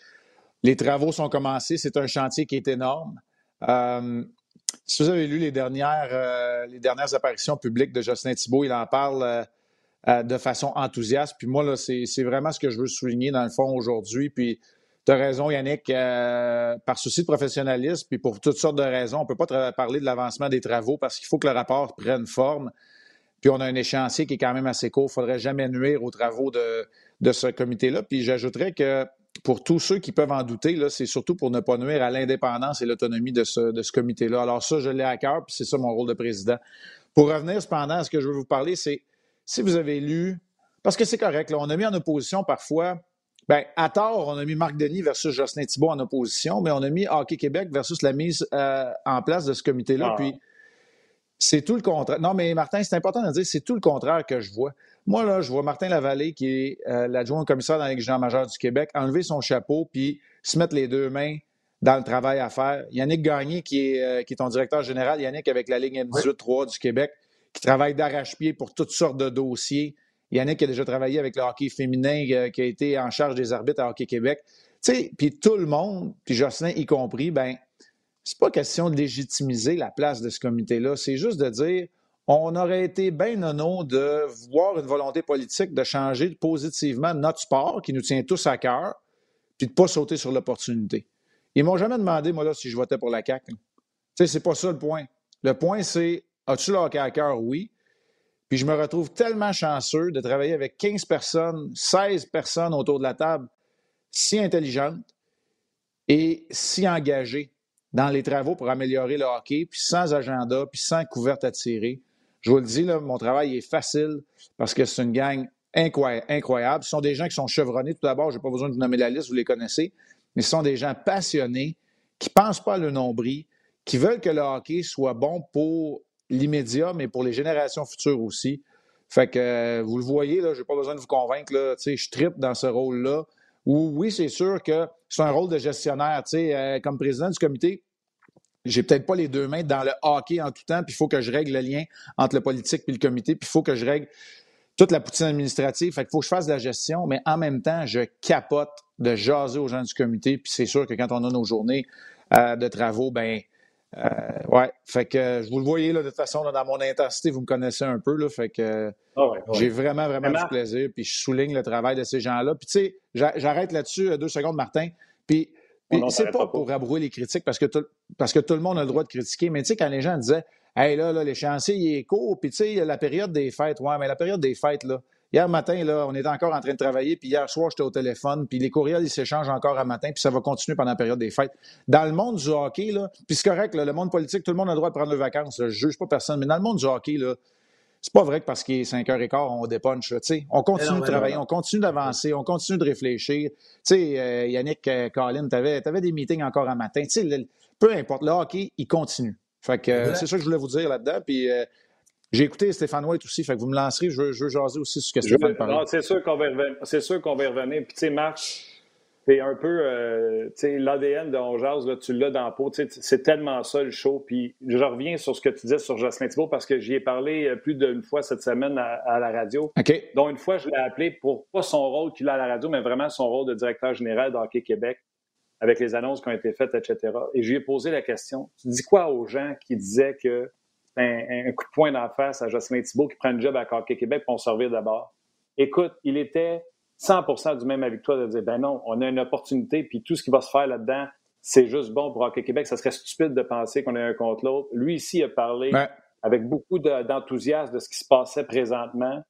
Les travaux sont commencés. C'est un chantier qui est énorme. Euh, si vous avez lu les dernières, euh, apparitions publiques de Justin Thibault, il en parle euh, de façon enthousiaste. Puis moi, là, c'est, vraiment ce que je veux souligner dans le fond aujourd'hui. Puis tu as raison, Yannick, par souci de professionnalisme, puis pour toutes sortes de raisons, on ne peut pas parler de l'avancement des travaux parce qu'il faut que le rapport prenne forme. Puis on a un échéancier qui est quand même assez court. Il ne faudrait jamais nuire aux travaux de, de ce comité-là. Puis j'ajouterais que pour tous ceux qui peuvent en douter, c'est surtout pour ne pas nuire à l'indépendance et l'autonomie de ce, comité-là. Alors ça, je l'ai à cœur, puis c'est ça mon rôle de président. Pour revenir cependant à ce que je veux vous parler, c'est si vous avez lu, parce que c'est correct, on a mis en opposition parfois Bien, à tort, on a mis Marc Denis versus Jocelyn Thibault en opposition, mais on a mis Hockey Québec versus la mise euh, en place de ce comité-là. Ah. Puis, c'est tout le contraire. Non, mais Martin, c'est important de dire, c'est tout le contraire que je vois. Moi, là, je vois Martin Lavallée, qui est euh, l'adjoint commissaire dans la Ligue majeure du Québec, enlever son chapeau puis se mettre les deux mains dans le travail à faire. Yannick Gagné, qui est, euh, qui est ton directeur général, Yannick avec la Ligue M18-3 du Québec, qui travaille d'arrache-pied pour toutes sortes de dossiers. Yannick a déjà travaillé avec le hockey féminin, euh, qui a été en charge des arbitres à Hockey Québec. Tu sais, puis tout le monde, puis Jocelyn y compris, ben c'est pas question de légitimiser la place de ce comité-là. C'est juste de dire, on aurait été bien nono de voir une volonté politique de changer positivement notre sport, qui nous tient tous à cœur, puis de ne pas sauter sur l'opportunité. Ils m'ont jamais demandé, moi, là, si je votais pour la CAQ. Tu sais, c'est pas ça le point. Le point, c'est, as-tu le hockey à cœur? Oui. Puis je me retrouve tellement chanceux de travailler avec 15 personnes, 16 personnes autour de la table, si intelligentes et si engagées dans les travaux pour améliorer le hockey, puis sans agenda, puis sans couverte à tirer. Je vous le dis, là, mon travail est facile parce que c'est une gang incroyable. Ce sont des gens qui sont chevronnés. Tout d'abord, je n'ai pas besoin de vous nommer la liste, vous les connaissez, mais ce sont des gens passionnés qui ne pensent pas à le nombril, qui veulent que le hockey soit bon pour l'immédiat, mais pour les générations futures aussi. Fait que euh, vous le voyez, je n'ai pas besoin de vous convaincre, là, je tripe dans ce rôle-là. Oui, c'est sûr que c'est un rôle de gestionnaire. Euh, comme président du comité, j'ai peut-être pas les deux mains dans le hockey en tout temps, puis il faut que je règle le lien entre le politique et le comité, puis il faut que je règle toute la poutine administrative. Fait qu'il faut que je fasse de la gestion, mais en même temps, je capote de jaser aux gens du comité, puis c'est sûr que quand on a nos journées euh, de travaux, ben ouais, fait que vous le voyez là, de toute façon dans mon intensité, vous me connaissez un peu là, fait que ah j'ai vraiment vraiment du plaisir, puis je souligne le travail de ces gens-là. Puis tu sais, j'arrête là-dessus euh, deux secondes, Martin. Puis c'est pas pour rabrouer les critiques parce que, tout, parce que tout le monde a le droit de critiquer, mais tu sais, quand les gens disaient Hey là, là l'échéancier, il est court, puis tu sais, la période des fêtes, ouais, mais la période des fêtes, là. Hier matin, là, on était encore en train de travailler, puis hier soir, j'étais au téléphone, puis les courriels, ils s'échangent encore à matin, puis ça va continuer pendant la période des fêtes. Dans le monde du hockey, là, puis c'est correct, le monde politique, tout le monde a le droit de prendre des vacances, je juge pas personne, mais dans le monde du hockey, là, c'est pas vrai que parce qu'il est 5h15, on dépunch. On continue de travailler, on continue d'avancer, on continue de réfléchir. sais, euh, Yannick, euh, Colin, tu avais, des meetings encore un matin. Le, peu importe, le hockey, il continue. Fait que euh, c'est ça que je voulais vous dire là-dedans. Puis j'ai écouté Stéphane White aussi, fait que vous me lancerez, je veux, je veux jaser aussi sur ce que Stéphane. C'est sûr qu'on va revenir. C'est sûr qu'on va revenir. Puis tu sais, Marc, c'est un peu, euh, l'ADN de On là, tu l'as dans la peau. C'est tellement ça, le show. Puis je reviens sur ce que tu disais sur Jocelyn Thibault parce que j'y ai parlé euh, plus d'une fois cette semaine à, la radio. OK. Donc, une fois, je l'ai appelé pour pas son rôle qu'il a à la radio, mais vraiment son rôle de directeur général d'Hockey Québec avec les annonces qui ont été faites, etc. Et je lui ai posé la question. Tu dis quoi aux gens qui disaient que un, coup de poing d'en face à Jocelyn Thibault qui prend le job à Hockey Québec pour en servir d'abord? Écoute, il était 100% du même avec toi de dire ben non, on a une opportunité, puis tout ce qui va se faire là-dedans, c'est juste bon pour Hockey Québec. Ça serait stupide de penser qu'on est un contre l'autre. Lui ici a parlé avec beaucoup d'enthousiasme de, ce qui se passait présentement.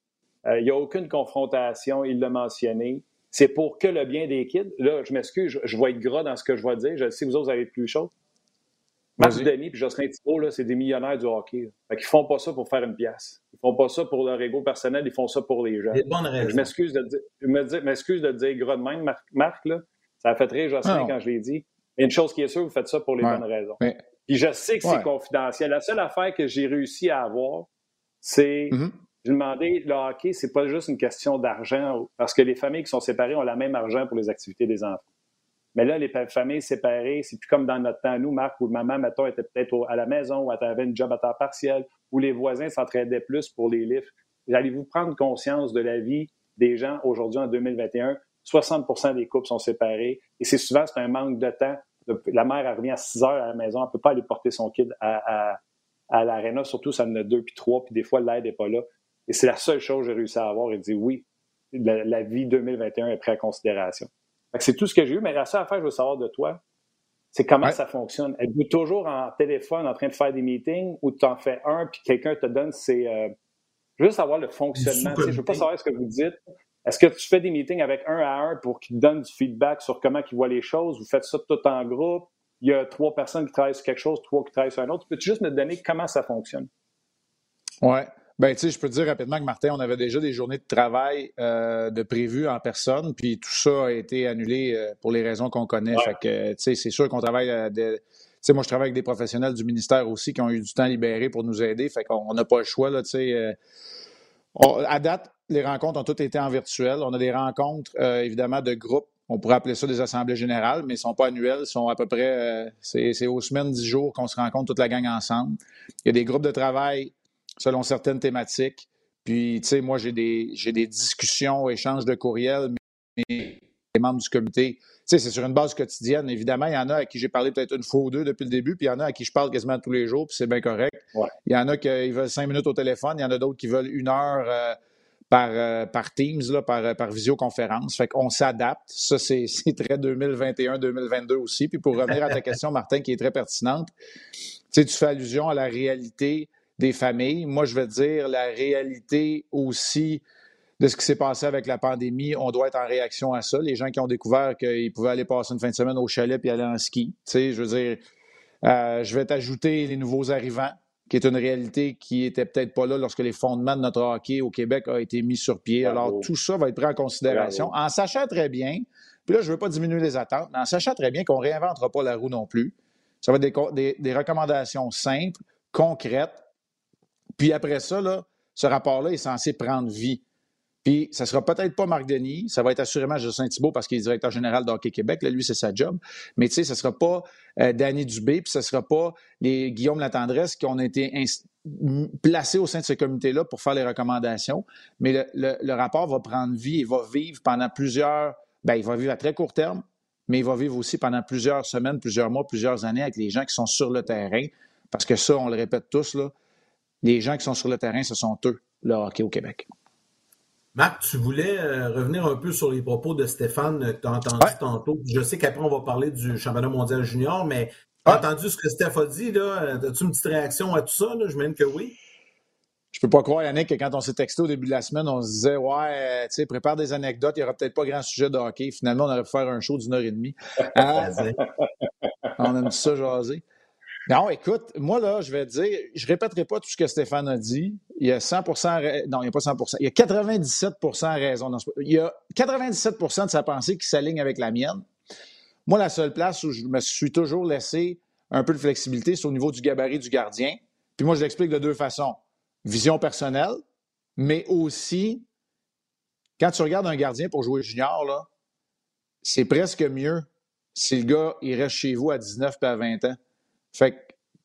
Euh, il n'y a aucune confrontation, il l'a mentionné. C'est pour que le bien des kids. Là, je m'excuse, je, je, vais être gras dans ce que je vais dire. Je sais que vous autres, vous avez plus chaud. Marc Denis et Jocelyn Thibault, c'est des millionnaires du hockey. Ils ne font pas ça pour faire une pièce. Ils font pas ça pour leur ego personnel, ils font ça pour les gens. Je m'excuse de, dire, m'excuse de dire gros de même, Marc, là. ça a fait rire Jocelyn quand je l'ai dit. Mais une chose qui est sûre, vous faites ça pour les bonnes raisons. Puis je sais que c'est confidentiel. La seule affaire que j'ai réussi à avoir, c'est mm-hmm. Je demandais, le hockey, c'est pas juste une question d'argent, parce que les familles qui sont séparées ont le même argent pour les activités des enfants. Mais là, les familles séparées, c'est plus comme dans notre temps, nous, Marc, où maman, mettons, était peut-être à la maison, ou elle avait une job à temps partiel, où les voisins s'entraidaient plus pour les livres. Allez-vous prendre conscience de la vie des gens aujourd'hui en 2021? 60% des couples sont séparés et c'est souvent c'est un manque de temps. La mère elle revient à 6 heures à la maison, elle ne peut pas aller porter son kid à, à, à l'aréna, surtout ça en a deux puis trois, puis des fois l'aide n'est pas là. Et c'est la seule chose que j'ai réussi à avoir et dire oui, la, vie 2021 est prise en considération. C'est tout ce que j'ai eu, mais la seule affaire que je veux savoir de toi, c'est comment ça fonctionne. Êtes-vous toujours en téléphone en train de faire des meetings ou tu en fais un puis quelqu'un te donne ses. Euh... Je veux savoir le fonctionnement. Je veux pas savoir ce que vous dites. Est-ce que tu fais des meetings avec un à un pour qu'ils te donnent du feedback sur comment ils voient les choses? Vous faites ça tout en groupe? Il y a trois personnes qui travaillent sur quelque chose, trois qui travaillent sur un autre. Peux-tu juste me donner comment ça fonctionne? Oui. Ben, tu sais, je peux te dire rapidement que Martin, on avait déjà des journées de travail euh, de prévues en personne, puis tout ça a été annulé euh, pour les raisons qu'on connaît. Fait que, tu sais, c'est sûr qu'on travaille à des... Tu sais, moi, je travaille avec des professionnels du ministère aussi qui ont eu du temps libéré pour nous aider. Fait qu'on n'a pas le choix, là, tu sais. Euh, à date, les rencontres ont toutes été en virtuel. On a des rencontres, évidemment, de groupe. On pourrait appeler ça des assemblées générales, mais ils ne sont pas annuelles. Ils sont à peu près, c'est aux semaines, dix jours qu'on se rencontre toute la gang ensemble. Il y a des groupes de travail selon certaines thématiques. Puis, tu sais, moi, j'ai des, j'ai des discussions, échanges de courriels, mais les membres du comité, tu sais, c'est sur une base quotidienne. Évidemment, il y en a à qui j'ai parlé peut-être une fois ou deux depuis le début, puis il y en a à qui je parle quasiment tous les jours, puis c'est bien correct. Il y en a qui veulent cinq minutes au téléphone, il y en a d'autres qui veulent une heure euh, par, euh, par Teams, là, par, par visioconférence. Fait qu'on s'adapte. Ça, c'est, (laughs) c'est très 2021-2022 aussi. Puis pour revenir à ta (laughs) question, Martin, qui est très pertinente, tu sais, tu fais allusion à la réalité des familles. Moi, je veux dire la réalité aussi de ce qui s'est passé avec la pandémie. On doit être en réaction à ça. Les gens qui ont découvert qu'ils pouvaient aller passer une fin de semaine au chalet puis aller en ski. Tu sais, je veux dire, euh, je vais t'ajouter les nouveaux arrivants, qui est une réalité qui était peut-être pas là lorsque les fondements de notre hockey au Québec ont été mis sur pied. Alors, tout ça va être pris en considération en sachant très bien, puis là, je ne veux pas diminuer les attentes, mais en sachant très bien qu'on ne réinventera pas la roue non plus. Ça va être des, des recommandations simples, concrètes, puis après ça, là, ce rapport-là est censé prendre vie. Puis, ça sera peut-être pas Marc Denis, ça va être assurément Justin Thibault parce qu'il est directeur général d'Hockey Québec. Là, lui, c'est sa job. Mais tu sais, ne sera pas euh, Danny Dubé, puis ne sera pas les Guillaume Latendresse qui ont été placés au sein de ce comité-là pour faire les recommandations. Mais le, rapport va prendre vie et va vivre pendant plusieurs. Bien, il va vivre à très court terme, mais il va vivre aussi pendant plusieurs semaines, plusieurs mois, plusieurs années avec les gens qui sont sur le terrain. Parce que ça, on le répète tous, là, les gens qui sont sur le terrain, ce sont eux, le hockey au Québec. Marc, tu voulais euh, revenir un peu sur les propos de Stéphane que tu as entendu tantôt. Je sais qu'après, on va parler du championnat mondial junior, mais tu as entendu ce que Steph a dit. As-tu une petite réaction à tout ça? Je mène que oui. Je peux pas croire, Yannick, que quand on s'est texté au début de la semaine, on se disait Ouais, euh, tu sais, prépare des anecdotes, il n'y aura peut-être pas grand sujet de hockey. Finalement, on aurait pu faire un show d'une heure et demie. (laughs) Ah, on aime ça jaser. Non, écoute, moi, là, je vais dire, je répéterai pas tout ce que Stéphane a dit. Il y a 100% non, il n'y a pas 100 il y a 97 raison. Il y a 97% de sa pensée qui s'aligne avec la mienne. Moi, la seule place où je me suis toujours laissé un peu de flexibilité, c'est au niveau du gabarit du gardien. Puis moi, je l'explique de deux façons. Vision personnelle, mais aussi, quand tu regardes un gardien pour jouer junior, là, c'est presque mieux si le gars, il reste chez vous à 19 et à 20 ans. Fait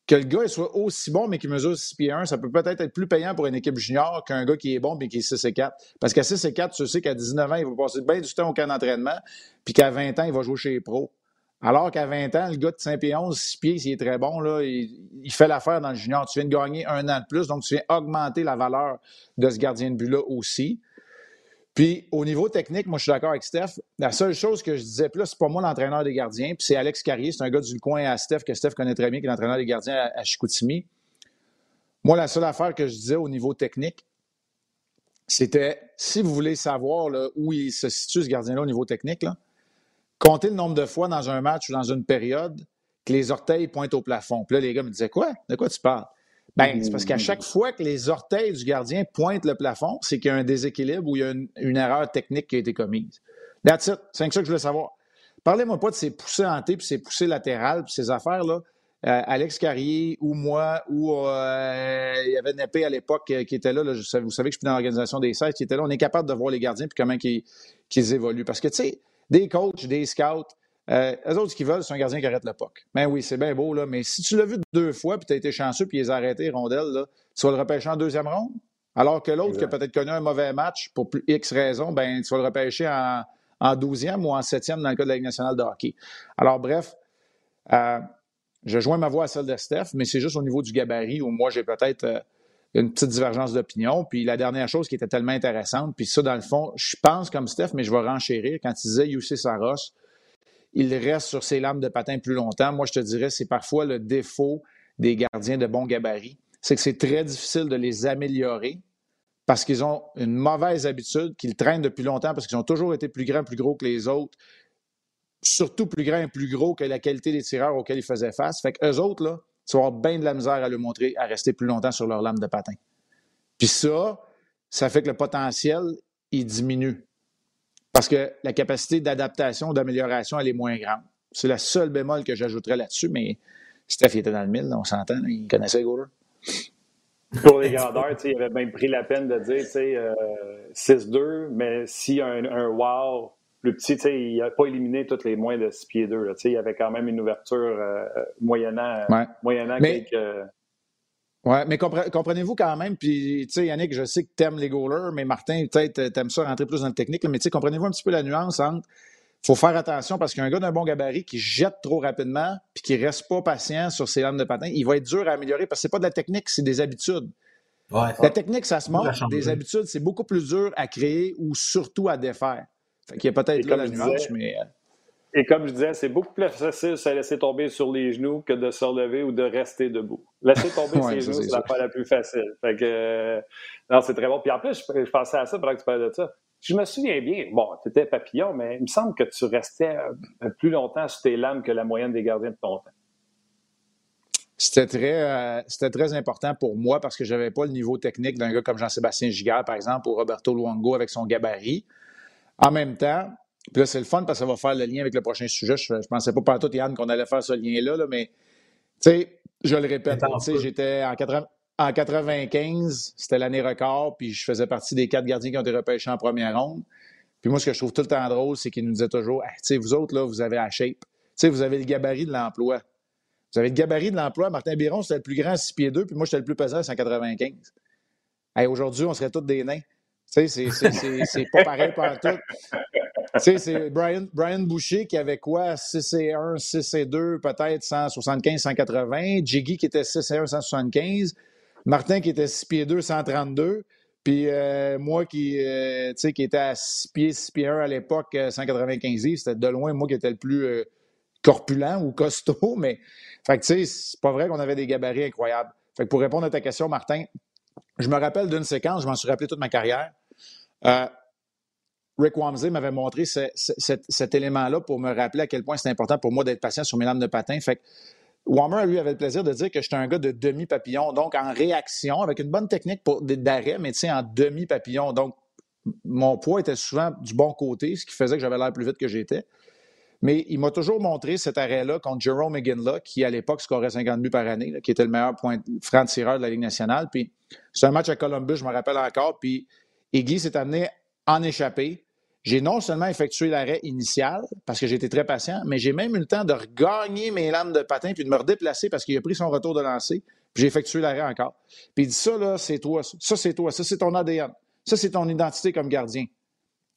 que, le gars soit aussi bon, mais qu'il mesure 6 pieds 1, ça peut peut-être être plus payant pour une équipe junior qu'un gars qui est bon, mais qui est 6 et 4. Parce qu'à 6 et 4, tu sais qu'à 19 ans, il va passer bien du temps au camp d'entraînement, puis qu'à 20 ans, il va jouer chez les pros. Alors qu'à 20 ans, le gars de 5 pieds 11, 6 pieds, s'il est très bon, il, fait l'affaire dans le junior. Tu viens de gagner un an de plus, donc tu viens augmenter la valeur de ce gardien de but-là aussi. Puis au niveau technique, moi je suis d'accord avec Steph. La seule chose que je disais, puis là, c'est pas moi l'entraîneur des gardiens, puis c'est Alex Carrier, c'est un gars du coin à Steph, que Steph connaît très bien, qui est l'entraîneur des gardiens à, Chicoutimi. Moi, la seule affaire que je disais au niveau technique, c'était si vous voulez savoir où il se situe ce gardien-là au niveau technique, comptez le nombre de fois dans un match ou dans une période que les orteils pointent au plafond. Puis là, les gars me disaient Quoi? De quoi tu parles? Ben, c'est parce qu'à chaque fois que les orteils du gardien pointent le plafond, c'est qu'il y a un déséquilibre ou il y a une, erreur technique qui a été commise. That's it. C'est ça que je voulais savoir. Parlez-moi pas de ces poussées hantées puis ces poussées latérales puis ces affaires-là. Euh, Alex Carrier ou moi ou euh, il y avait Népé à l'époque euh, qui était là, vous savez que je suis dans l'organisation des 16 qui était là. On est capable de voir les gardiens puis comment ils, qu'ils évoluent. Parce que, tu sais, des coachs, des scouts, euh, eux autres, ce qu'ils veulent, c'est un gardien qui arrête le puck. Ben oui, c'est bien beau, là, mais si tu l'as vu deux fois puis tu as été chanceux puis ils ont arrêté, rondelle, là, tu vas le repêcher en deuxième ronde? Alors que l'autre qui a peut-être connu un mauvais match pour X raisons, ben, tu vas le repêcher en, en 12e ou en 7e dans le cas de la Ligue nationale de hockey. Alors, bref, euh, je joins ma voix à celle de Steph, mais c'est juste au niveau du gabarit où moi, j'ai peut-être euh, une petite divergence d'opinion. Puis la dernière chose qui était tellement intéressante, puis ça, dans le fond, je pense comme Steph, mais je vais renchérir quand il disait UC Saros il reste sur ses lames de patin plus longtemps. Moi, je te dirais, c'est parfois le défaut des gardiens de bon gabarit. C'est que c'est très difficile de les améliorer parce qu'ils ont une mauvaise habitude, qu'ils traînent depuis longtemps parce qu'ils ont toujours été plus grands, plus gros que les autres, surtout plus grands et plus gros que la qualité des tireurs auxquels ils faisaient face. Fait qu'eux autres, là, tu vas avoir bien de la misère à le montrer à rester plus longtemps sur leur lame de patin. Puis ça, ça fait que le potentiel, il diminue. Parce que la capacité d'adaptation, d'amélioration, elle est moins grande. C'est la seule bémol que j'ajouterais là-dessus, mais Steph il était dans le mille, on s'entend, il connaissait Goller. Pour les grandeurs, il avait même pris la peine de dire 6-2, euh, mais si un, un wow plus petit, il n'a pas éliminé toutes les moins de 6 pieds 2. il y avait quand même une ouverture euh, moyennant, moyennant quelques. Oui, mais comprenez-vous quand même, puis tu sais, Yannick, je sais que tu aimes les goalers, mais Martin, peut-être, tu aimes ça rentrer plus dans le technique, mais tu sais, comprenez-vous un petit peu la nuance entre. faut faire attention parce qu'un gars d'un bon gabarit qui jette trop rapidement puis qui reste pas patient sur ses lames de patin, il va être dur à améliorer parce que c'est pas de la technique, c'est des habitudes. Ouais, la technique, ça se montre. Des habitudes, c'est beaucoup plus dur à créer ou surtout à défaire. Fait qu'il y a peut-être là la nuance, mais. Euh, et comme je disais, c'est beaucoup plus facile de se laisser tomber sur les genoux que de se relever ou de rester debout. Laisser tomber (laughs) sur les genoux, c'est la fois la plus facile. Fait que, euh, non, c'est très bon. Puis en plus, je, pensais à ça pendant que tu parlais de ça. Je me souviens bien, bon, tu étais papillon, mais il me semble que tu restais euh, plus longtemps sur tes lames que la moyenne des gardiens de ton temps. C'était très, euh, c'était très important pour moi parce que je n'avais pas le niveau technique d'un gars comme Jean-Sébastien Gigard, par exemple, ou Roberto Luongo avec son gabarit. En même temps, puis là, c'est le fun parce que ça va faire le lien avec le prochain sujet. Je ne pensais pas par tout, Yann, qu'on allait faire ce lien-là, mais tu sais, je le répète, j'étais en, 95, c'était l'année record, puis je faisais partie des quatre gardiens qui ont été repêchés en première ronde. Puis moi, ce que je trouve tout le temps drôle, c'est qu'ils nous disaient toujours, tu sais, vous autres, là, vous avez la shape. Tu sais, vous avez le gabarit de l'emploi. Vous avez le gabarit de l'emploi. Martin Biron, c'était le plus grand à 6 pieds 2, puis moi, j'étais le plus pesant à 195. Hey, Aujourd'hui, on serait tous des nains. Tu sais, c'est pas pareil par tout sais, c'est Brian, Brian Boucher qui avait quoi? 6 et 1, 6 et 2, peut-être 175, 180. Jiggy qui était 6 et 1, 175. Martin qui était 6 pieds 2, 132. Puis euh, moi qui, euh, qui était à 6 pieds, 6 pieds 1 à l'époque, 195 euh, c'était de loin moi qui étais le plus corpulent ou costaud. (laughs) Mais, fait que tu sais, c'est pas vrai qu'on avait des gabarits incroyables. Fait que pour répondre à ta question, Martin, je me rappelle d'une séquence, je m'en suis rappelé toute ma carrière. Rick Wamsey m'avait montré cet élément-là pour me rappeler à quel point c'est important pour moi d'être patient sur mes lames de patin. Fait que Wammer, lui, avait le plaisir de dire que j'étais un gars de demi-papillon, donc en réaction, avec une bonne technique d'arrêt, mais tu sais, en demi-papillon. Donc, mon poids était souvent du bon côté, ce qui faisait que j'avais l'air plus vite que j'étais. Mais il m'a toujours montré cet arrêt-là contre Jerome McGinley, qui à l'époque scorait 50 buts par année, qui était le meilleur point franc-tireur de la Ligue nationale. Puis c'est un match à Columbus, je me rappelle encore. Puis Iggy s'est amené en échappé. J'ai non seulement effectué l'arrêt initial parce que j'étais très patient, mais j'ai même eu le temps de regagner mes lames de patin puis de me redéplacer parce qu'il a pris son retour de lancer. Puis j'ai effectué l'arrêt encore. Puis il dit ça, là, c'est toi. Ça, c'est toi. Ça, c'est ton ADN. Ça, c'est ton identité comme gardien.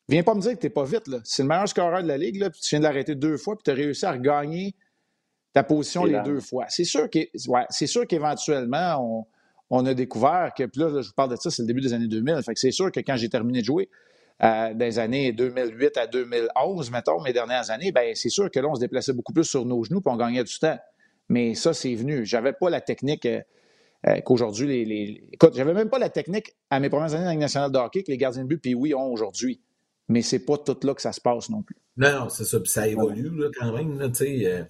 Viens pas me dire que tu n'es pas vite. Là. C'est le meilleur scoreur de la Ligue, là, puis tu viens de l'arrêter deux fois, puis tu as réussi à regagner ta position les deux fois. C'est sûr qu'éventuellement, on, a découvert que, puis là, je vous parle de ça, c'est le début des années 2000. Fait que c'est sûr que quand j'ai terminé de jouer, euh, des années 2008 à 2011, mettons, mes dernières années, ben c'est sûr que là, on se déplaçait beaucoup plus sur nos genoux et on gagnait du temps. Mais ça, c'est venu. J'avais pas la technique euh, euh, qu'aujourd'hui, les, les... Écoute, j'avais même pas la technique à mes premières années dans la nationale de hockey que les gardiens de but, puis oui, ont aujourd'hui. Mais c'est pas tout là que ça se passe non plus. Non, non, c'est ça. Puis ça évolue là, quand même. Là, euh.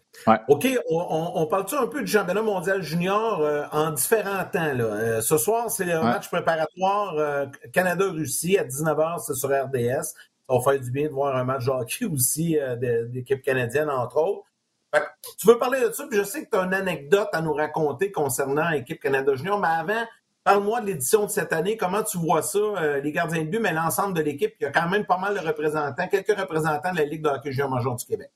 OK, on, on parle-tu un peu du championnat mondial junior euh, en différents temps? Là? Euh, ce soir, c'est le match préparatoire Canada-Russie à 19h, c'est sur RDS. Ça va faire du bien de voir un match de hockey aussi d'équipe canadienne, entre autres. tu veux parler de ça, puis je sais que tu as une anecdote à nous raconter concernant l'équipe Canada Junior, mais avant, Parle-moi de l'édition de cette année. Comment tu vois ça, euh, les gardiens de but, mais l'ensemble de l'équipe? Il y a quand même pas mal de représentants, quelques représentants de la Ligue de hockey junior major du Québec.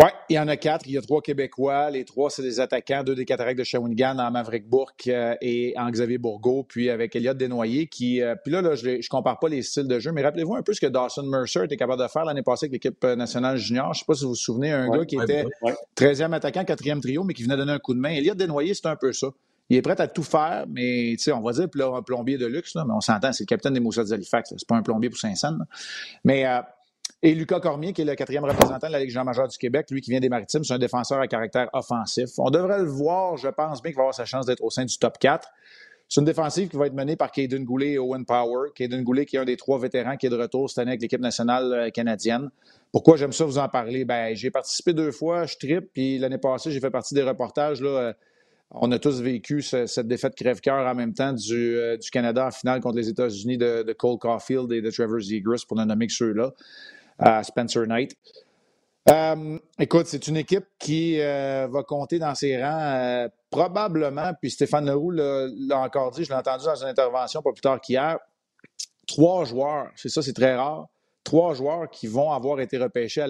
Oui, il y en a quatre. Il y a trois Québécois. Les trois, c'est des attaquants, deux des cataractes de Shawinigan, en Maverick Bourque euh, et en Xavier Bourgault, puis avec Elliott Desnoyers, qui... Euh, puis là, je ne compare pas les styles de jeu, mais rappelez-vous un peu ce que Dawson Mercer était capable de faire l'année passée avec l'équipe nationale junior. Je ne sais pas si vous vous souvenez, un gars qui était 13e attaquant, 4e trio, mais qui venait donner un coup de main. Elliott Desnoyers, c'est un peu ça il est prêt à tout faire, mais on va dire un plombier de luxe, mais on s'entend, c'est le capitaine des Moussets d'Halifax. C'est pas un plombier pour Saint-Saëns. Mais euh, et Lucas Cormier, qui est le quatrième représentant de la Ligue Jean-Major du Québec, lui qui vient des Maritimes, c'est un défenseur à caractère offensif. On devrait le voir, je pense bien qu'il va avoir sa chance d'être au sein du top 4. C'est une défensive qui va être menée par Caden Goulet et Owen Power. Caden Goulet, qui est un des trois vétérans qui est de retour cette année avec l'équipe nationale euh, canadienne. Pourquoi j'aime ça vous en parler? Ben, j'ai participé deux fois, je tripe, puis l'année passée, j'ai fait partie des reportages là, euh, on a tous vécu cette défaite crève-cœur en même temps du, du, Canada en finale contre les États-Unis de, Cole Caulfield et de Trevor Zegras, pour ne nommer que ceux-là, à Spencer Knight. Euh, écoute, c'est une équipe qui euh, va compter dans ses rangs euh, probablement, puis Stéphane Leroux l'a encore dit, je l'ai entendu dans une intervention pas plus tard qu'hier, trois joueurs, c'est ça, c'est très rare, trois joueurs qui vont avoir été repêchés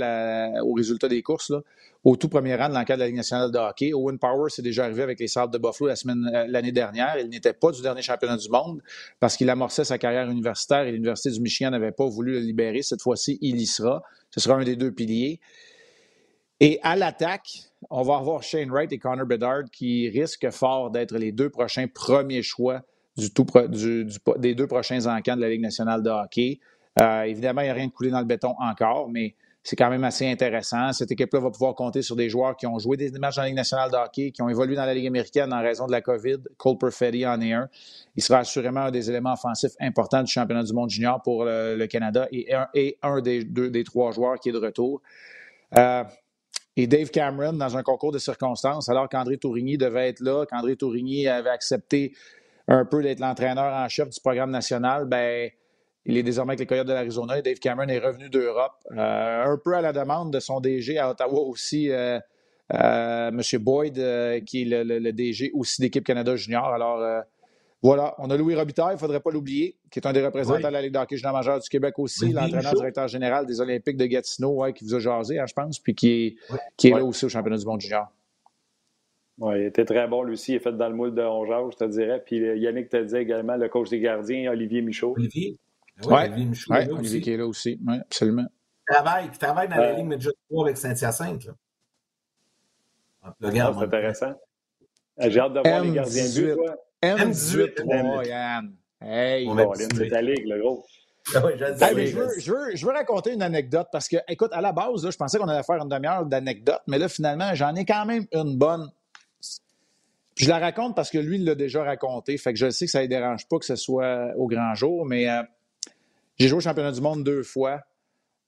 au résultat des courses, au tout premier rang de l'enquête de la Ligue nationale de hockey. Owen Power s'est déjà arrivé avec les Sables de Buffalo la semaine l'année dernière. Il n'était pas du dernier championnat du monde parce qu'il amorçait sa carrière universitaire et l'Université du Michigan n'avait pas voulu le libérer. Cette fois-ci, il y sera. Ce sera un des deux piliers. Et à l'attaque, on va avoir Shane Wright et Connor Bedard qui risquent fort d'être les deux prochains premiers choix des deux prochains encans de la Ligue nationale de hockey. Euh, évidemment, il n'y a rien de coulé dans le béton encore, mais c'est quand même assez intéressant. Cette équipe-là va pouvoir compter sur des joueurs qui ont joué des matchs dans la Ligue nationale de hockey, qui ont évolué dans la Ligue américaine en raison de la COVID. Cole Perfetti en est un. Il sera assurément un des éléments offensifs importants du championnat du monde junior pour le, Canada et un, des trois joueurs qui est de retour. Euh, et Dave Cameron, dans un concours de circonstances, alors qu'André Tourigny devait être là, qu'André Tourigny avait accepté un peu d'être l'entraîneur en chef du programme national, ben, il est désormais avec les Coyotes de l'Arizona et Dave Cameron est revenu d'Europe, euh, un peu à la demande de son DG à Ottawa aussi, euh, euh, M. Boyd, qui est le, DG aussi d'équipe Canada Junior. Alors, voilà, on a Louis Robitaille, il ne faudrait pas l'oublier, qui est un des représentants de la Ligue d'hockey junior majeur du Québec aussi, l'entraîneur directeur général des Olympiques de Gatineau, qui vous a jasé, hein, je pense, puis qui est, qui est là aussi au championnat du monde junior. Oui, il était très bon, lui aussi. Il est fait dans le moule de Ongeau, je te dirais. Puis Yannick te disait également le coach des gardiens, Olivier Michaud. Olivier? Oui. Ouais, Olivier qui est là aussi. Oui, absolument. Il travaille, il travaille dans la Ligue Média 3 avec Saint-Hyacinthe. Ah, c'est intéressant. J'ai hâte de voir les gardiens de but, toi. M18, Yann. Hey, c'est ta ligue, le gros. Ah je, veux, je, veux, je, veux, raconter une anecdote parce que, écoute, à la base, là, je pensais qu'on allait faire une demi-heure d'anecdotes, mais là, finalement, j'en ai quand même une bonne. je la raconte parce que lui, il l'a déjà raconté. Fait que je sais que ça ne dérange pas que ce soit au grand jour, mais euh, j'ai joué au championnat du monde deux fois.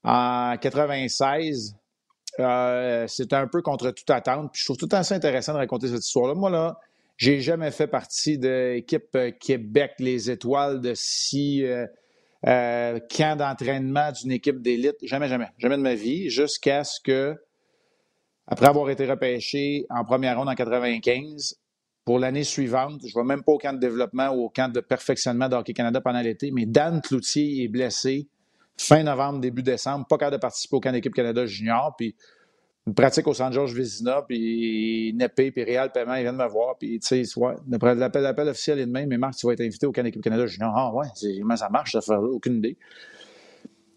En 96, euh, c'était un peu contre toute attente. Puis je trouve tout assez intéressant de raconter cette histoire-là. Moi, là, j'ai jamais fait partie de l'équipe euh, Québec, les étoiles de six euh, euh, camps d'entraînement d'une équipe d'élite. Jamais, jamais. Jamais de ma vie. Jusqu'à ce que, après avoir été repêché en première ronde en 95, pour l'année suivante, je ne vais même pas au camp de développement ou au camp de perfectionnement d'Hockey Canada pendant l'été, mais Dan Cloutier est blessé fin novembre, début décembre, pas capable de participer au camp d'équipe Canada junior. Puis une pratique au San Georges Vézina, puis Népé, puis Réal Paiement, ils viennent me voir, puis tu sais, ouais, l'appel, officiel est demain, mais Marc, tu vas être invité au Canada Équipe Canada Junior. Ah ouais, ça marche, ça fait aucune idée.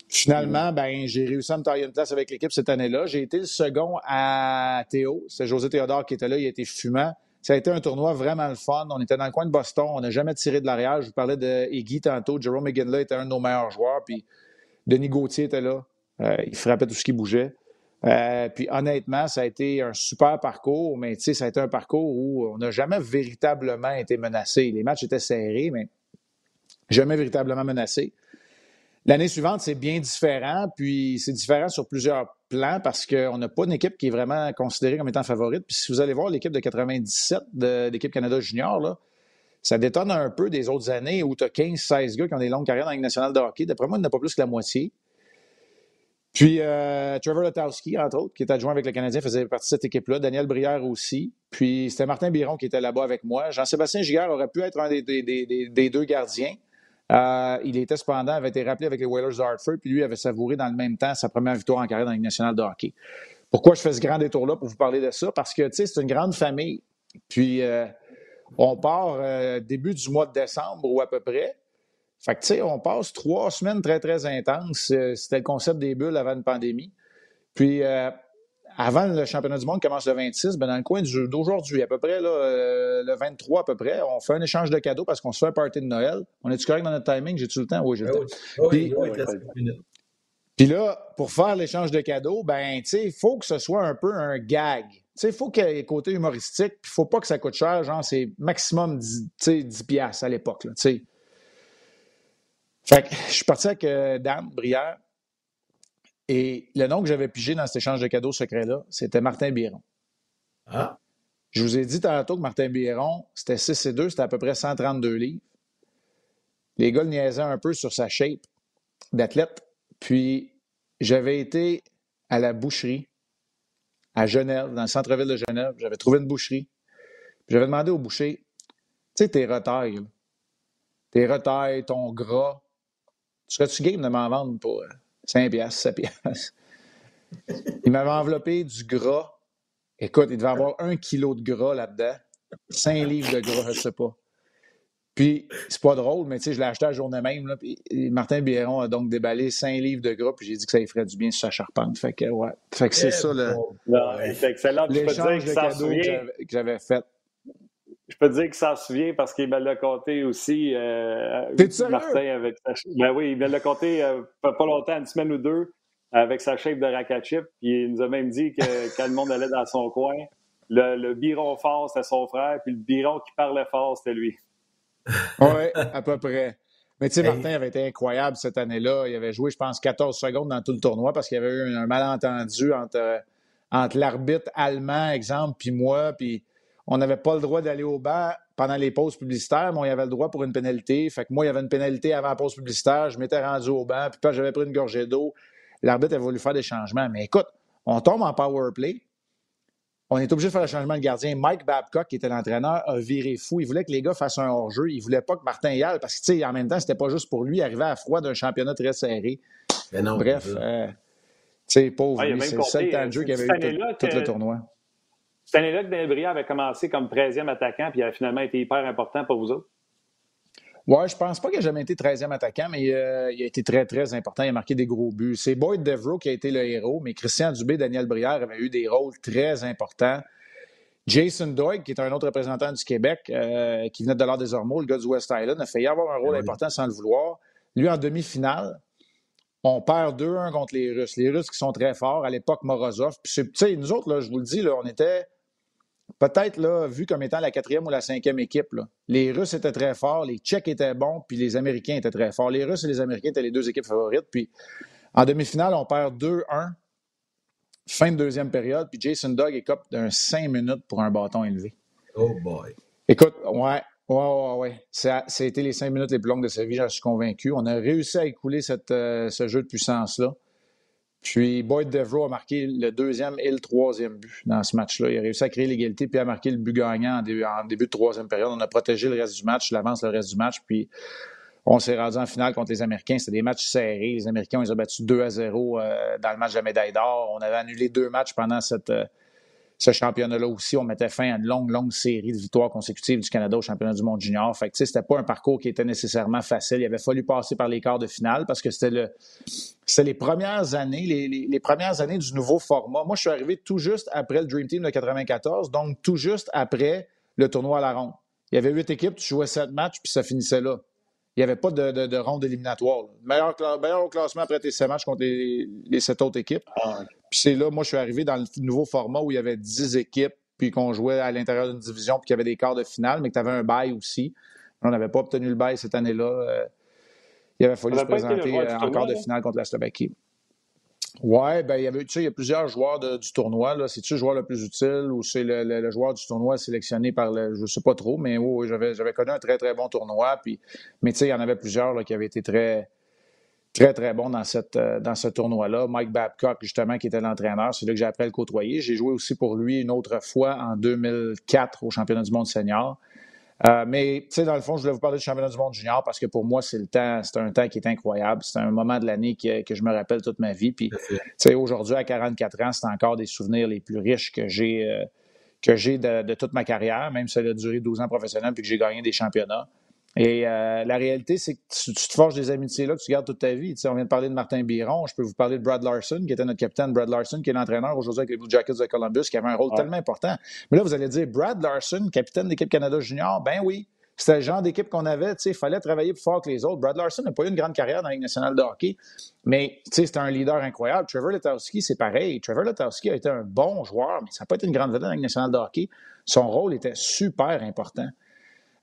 Finalement, ben, j'ai réussi à me tailler une place avec l'équipe cette année-là. J'ai été le second à Théo. C'est José Théodore qui était là, il été fumant. Ça a été un tournoi vraiment le fun. On était dans le coin de Boston. On n'a jamais tiré de l'arrière. Je vous parlais de Iggy tantôt. Jerome McGinley était un de nos meilleurs joueurs. Puis Denis Gauthier était là. Euh, il frappait tout ce qui bougeait. Euh, puis honnêtement, ça a été un super parcours, mais tu sais, ça a été un parcours où on n'a jamais véritablement été menacé. Les matchs étaient serrés, mais jamais véritablement menacé. L'année suivante, c'est bien différent, puis c'est différent sur plusieurs plans parce qu'on n'a pas une équipe qui est vraiment considérée comme étant favorite. Puis si vous allez voir l'équipe de 97 de l'équipe Canada Junior, ça détonne un peu des autres années où tu as 15-16 gars qui ont des longues carrières dans la Ligue nationale de hockey. D'après moi, il n'y pas plus que la moitié. Puis euh, Trevor Lotowski, entre autres, qui est adjoint avec le Canadien, faisait partie de cette équipe-là. Daniel Brière aussi. Puis c'était Martin Biron qui était là-bas avec moi. Jean-Sébastien Giguère aurait pu être un des, deux gardiens. Euh, il était cependant, avait été rappelé avec les Whalers d'Hartford, puis lui avait savouré dans le même temps sa première victoire en carrière dans la Ligue nationale de hockey. Pourquoi je fais ce grand détour-là pour vous parler de ça? Parce que, tu sais, c'est une grande famille. Puis, euh, on part début du mois de décembre ou à peu près. Fait que, tu sais, on passe trois semaines très, très intenses. Euh, c'était le concept des bulles avant une pandémie. Puis, euh, avant le championnat du monde commence le 26, ben dans le coin d'aujourd'hui, à peu près, là, euh, le 23 à peu près, on fait un échange de cadeaux parce qu'on se fait un party de Noël. On est-tu correct dans notre timing? J'ai-tu le temps? Oui, j'ai le temps. Puis, là, pour faire l'échange de cadeaux, ben, tu sais, il faut que ce soit un peu un gag. Tu sais, il faut qu'il y ait côté humoristique, puis il faut pas que ça coûte cher, genre, c'est maximum 10, 10 piastres à l'époque, tu sais. Fait que je suis parti avec euh, Dan Brière. Et le nom que j'avais pigé dans cet échange de cadeaux secret-là, c'était Martin Biron. Ah. Je vous ai dit tantôt que Martin Biron, c'était 6 et 2, c'était à peu près 132 livres. Les gars le niaisaient un peu sur sa shape d'athlète. Puis, j'avais été à la boucherie à Genève, dans le centre-ville de Genève. J'avais trouvé une boucherie. J'avais demandé au boucher, tu sais, tes retailles, tes retailles, ton gras, tu serais-tu game de m'en vendre pour 5 euh, piastres, 7 piastres? Il m'avait enveloppé du gras. Écoute, il devait avoir un kilo de gras là-dedans. 5 livres de gras, je sais pas. Puis, c'est pas drôle, mais tu sais, je l'ai acheté la journée même. Là, puis Martin Biron a donc déballé 5 livres de gras, puis j'ai dit que ça lui ferait du bien sur sa charpente. Fait que, ouais. Fait que c'est ça, le. C'est excellent. Cadeaux que j'avais fait. Je peux te dire qu'il s'en souvient parce qu'il me l'a compté aussi. Euh, Martin avec sa... Ben oui, il me l'a compté euh, pas longtemps, une semaine ou deux, avec sa chef de Rakachip. Puis il nous a même dit que (laughs) quand le monde allait dans son coin, le, le biron fort, c'était son frère, puis le biron qui parlait fort, c'était lui. (laughs) oui, à peu près. Mais tu sais, Martin avait été incroyable cette année-là. Il avait joué, je pense, 14 secondes dans tout le tournoi parce qu'il y avait eu un, malentendu entre, entre l'arbitre allemand, exemple, puis moi. Puis on n'avait pas le droit d'aller au banc pendant les pauses publicitaires, mais on y avait le droit pour une pénalité. Fait que moi, il y avait une pénalité avant la pause publicitaire. Je m'étais rendu au banc, puis j'avais pris une gorgée d'eau. L'arbitre a voulu faire des changements. Mais écoute, on tombe en power play on est obligé de faire le changement de gardien. Mike Babcock, qui était l'entraîneur, a viré fou. Il voulait que les gars fassent un hors-jeu. Il voulait pas que Martin y aille parce que, tu sais, en même temps, c'était pas juste pour lui arriver à froid d'un championnat très serré. Bref, euh, tu sais, pauvre lui, c'est le seul temps de jeu qu'il avait eu tout, le tournoi. Cette année-là que Delbria avait commencé comme 13e attaquant, puis il a finalement été hyper important pour vous autres? Oui, je pense pas qu'il ait jamais été 13e attaquant, mais euh, il a été très, très important. Il a marqué des gros buts. C'est Boyd Devereaux qui a été le héros, mais Christian Dubé, Daniel Brière avaient eu des rôles très importants. Jason Doig, qui est un autre représentant du Québec, euh, qui venait de l'Ordre des Ormeaux, le gars du West Island, a failli avoir un rôle eh important sans le vouloir. Lui, en demi-finale, on perd 2-1 contre les Russes. Les Russes qui sont très forts, à l'époque Morozov. Puis, nous autres, là, je vous le dis, là, on était peut-être là, vu comme étant la quatrième ou la cinquième équipe. Les Russes étaient très forts, les Tchèques étaient bons, puis les Américains étaient très forts. Les Russes et les Américains étaient les deux équipes favorites. Puis en demi-finale, on perd 2-1, fin de deuxième période, puis Jason Dog écope d'un 5 minutes pour un bâton élevé. Oh boy. Écoute, ouais. Ouais, ouais, ouais. Ça, a été les cinq minutes les plus longues de sa vie, j'en suis convaincu. On a réussi à écouler cette, euh, ce jeu de puissance-là. Puis Boyd Devereaux a marqué le deuxième et le troisième but dans ce match-là. Il a réussi à créer l'égalité puis a marqué le but gagnant en début, de troisième période. On a protégé le reste du match, l'avance le reste du match. Puis on s'est rendu en finale contre les Américains. C'était des matchs serrés. Les Américains, ils ont battu 2 à 0 euh, dans le match de la médaille d'or. On avait annulé deux matchs pendant cette, euh, ce championnat-là aussi, on mettait fin à une longue, longue série de victoires consécutives du Canada au championnat du monde junior. Fait que, c'était pas un parcours qui était nécessairement facile. Il avait fallu passer par les quarts de finale parce que c'était c'était les premières années, les, premières années du nouveau format. Moi, je suis arrivé tout juste après le Dream Team de 94, donc tout juste après le tournoi à la ronde. Il y avait huit équipes, tu jouais sept matchs, puis ça finissait là. Il n'y avait pas de, de, ronde éliminatoire. Meilleur, meilleur, classement après tes sept matchs contre les, les sept autres équipes. Ah, puis c'est là, moi, je suis arrivé dans le nouveau format où il y avait 10 équipes, puis qu'on jouait à l'intérieur d'une division, puis qu'il y avait des quarts de finale, mais que tu avais un bail aussi. On n'avait pas obtenu le bail cette année-là. Euh, il avait fallu se présenter euh, en quart de finale contre la Slovaquie. Oui, ben, il y avait, tu sais, il y a plusieurs joueurs du tournoi. C'est-tu le joueur le plus utile ou c'est le, joueur du tournoi sélectionné par le. Je ne sais pas trop, mais oui, j'avais, j'avais connu un très, très bon tournoi. Puis, mais tu sais, il y en avait plusieurs là, qui avaient été très, très, très bon dans, cette, euh, dans ce tournoi-là. Mike Babcock, justement, qui était l'entraîneur, c'est là que j'ai appris à le côtoyer. J'ai joué aussi pour lui une autre fois en 2004 au championnat du monde senior. Euh, mais, tu sais, dans le fond, je voulais vous parler du championnat du monde junior parce que pour moi, c'est le temps, c'est un temps qui est incroyable. C'est un moment de l'année que, que, je me rappelle toute ma vie. Puis, tu sais, aujourd'hui, à 44 ans, c'est encore des souvenirs les plus riches que j'ai euh, que j'ai de, de, toute ma carrière, même si ça a duré 12 ans professionnel puis que j'ai gagné des championnats. Et euh, la réalité, c'est que tu, te forges des amitiés là que tu gardes toute ta vie. on vient de parler de Martin Biron. Je peux vous parler de Brad Larson, qui était notre capitaine. Brad Larson, qui est l'entraîneur aujourd'hui avec les Blue Jackets de Columbus, qui avait un rôle tellement important. Mais là, vous allez dire, Brad Larson, capitaine d'équipe Canada Junior, ben oui. C'était le genre d'équipe qu'on avait. Il fallait travailler plus fort que les autres. Brad Larson n'a pas eu une grande carrière dans la Ligue nationale de hockey, mais c'était un leader incroyable. Trevor Letowski, c'est pareil. Trevor Letowski a été un bon joueur, mais ça n'a pas été une grande vedette dans la Ligue nationale de hockey. Son rôle était super important.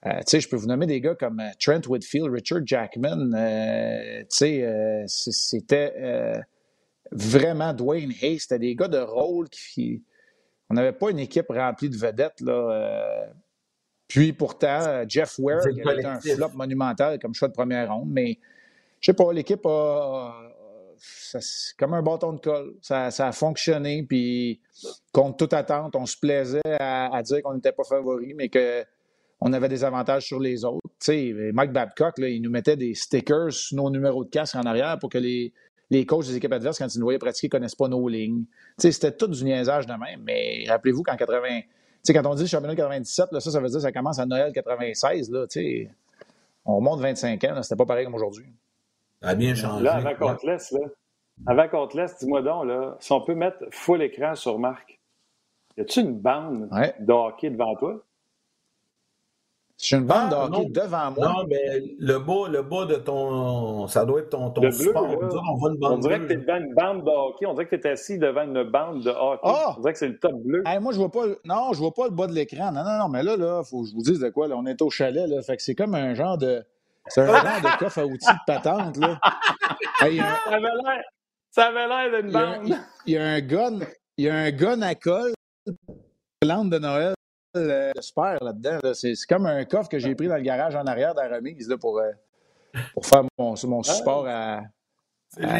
Euh, je peux vous nommer des gars comme euh, Trent Whitfield, Richard Jackman. Euh, c'était vraiment Dwayne Hayes. C'était des gars de rôle qui, on n'avait pas une équipe remplie de vedettes. Là, puis pourtant, Jeff Ware, qui a été un flop monumental comme choix de première ronde, mais je sais pas, l'équipe a. C'est comme un bâton de colle. Ça, a fonctionné, puis contre toute attente, on se plaisait à, dire qu'on n'était pas favori, mais qu'on avait des avantages sur les autres. sais, Mike Babcock, là, il nous mettait des stickers sur nos numéros de casque en arrière pour que les, les coachs des équipes adverses, quand ils nous voyaient pratiquer, ne connaissent pas nos lignes. C'était tout du niaisage de même. Mais rappelez-vous qu'en 80. quand on dit championnat 97, là, ça, ça veut dire que ça commence à Noël 96. Là, on remonte 25 ans. C'était pas pareil comme aujourd'hui. Ça a bien changé. Là, avant qu'on te laisse, là, avant qu'on te laisse, dis-moi donc, là, si on peut mettre full écran sur Marc, y a-tu une bande de hockey devant toi? J'ai une bande ah, de hockey devant moi. Non, mais le bas, le bas de ton. Ça doit être ton, ton support. on, voit une bande on dirait que tu es devant une bande de hockey. On dirait que tu es assis devant une bande de hockey. Oh! On dirait que c'est le top bleu. moi, je vois pas. Non, je vois pas le bas de l'écran. Non, non, non. Mais là, là, faut que je vous dise de quoi. Là, on est au chalet. Là, fait que c'est comme un genre de. C'est un genre de coffre à outils de patente. Là. Ça avait l'air d'une bande. Il y, a un gun. Il y a un gun à colle. Plante de Noël euh, super là-dedans. C'est comme un coffre que j'ai pris dans le garage en arrière de la remise là, pour, euh, pour faire mon, mon ah. support à, à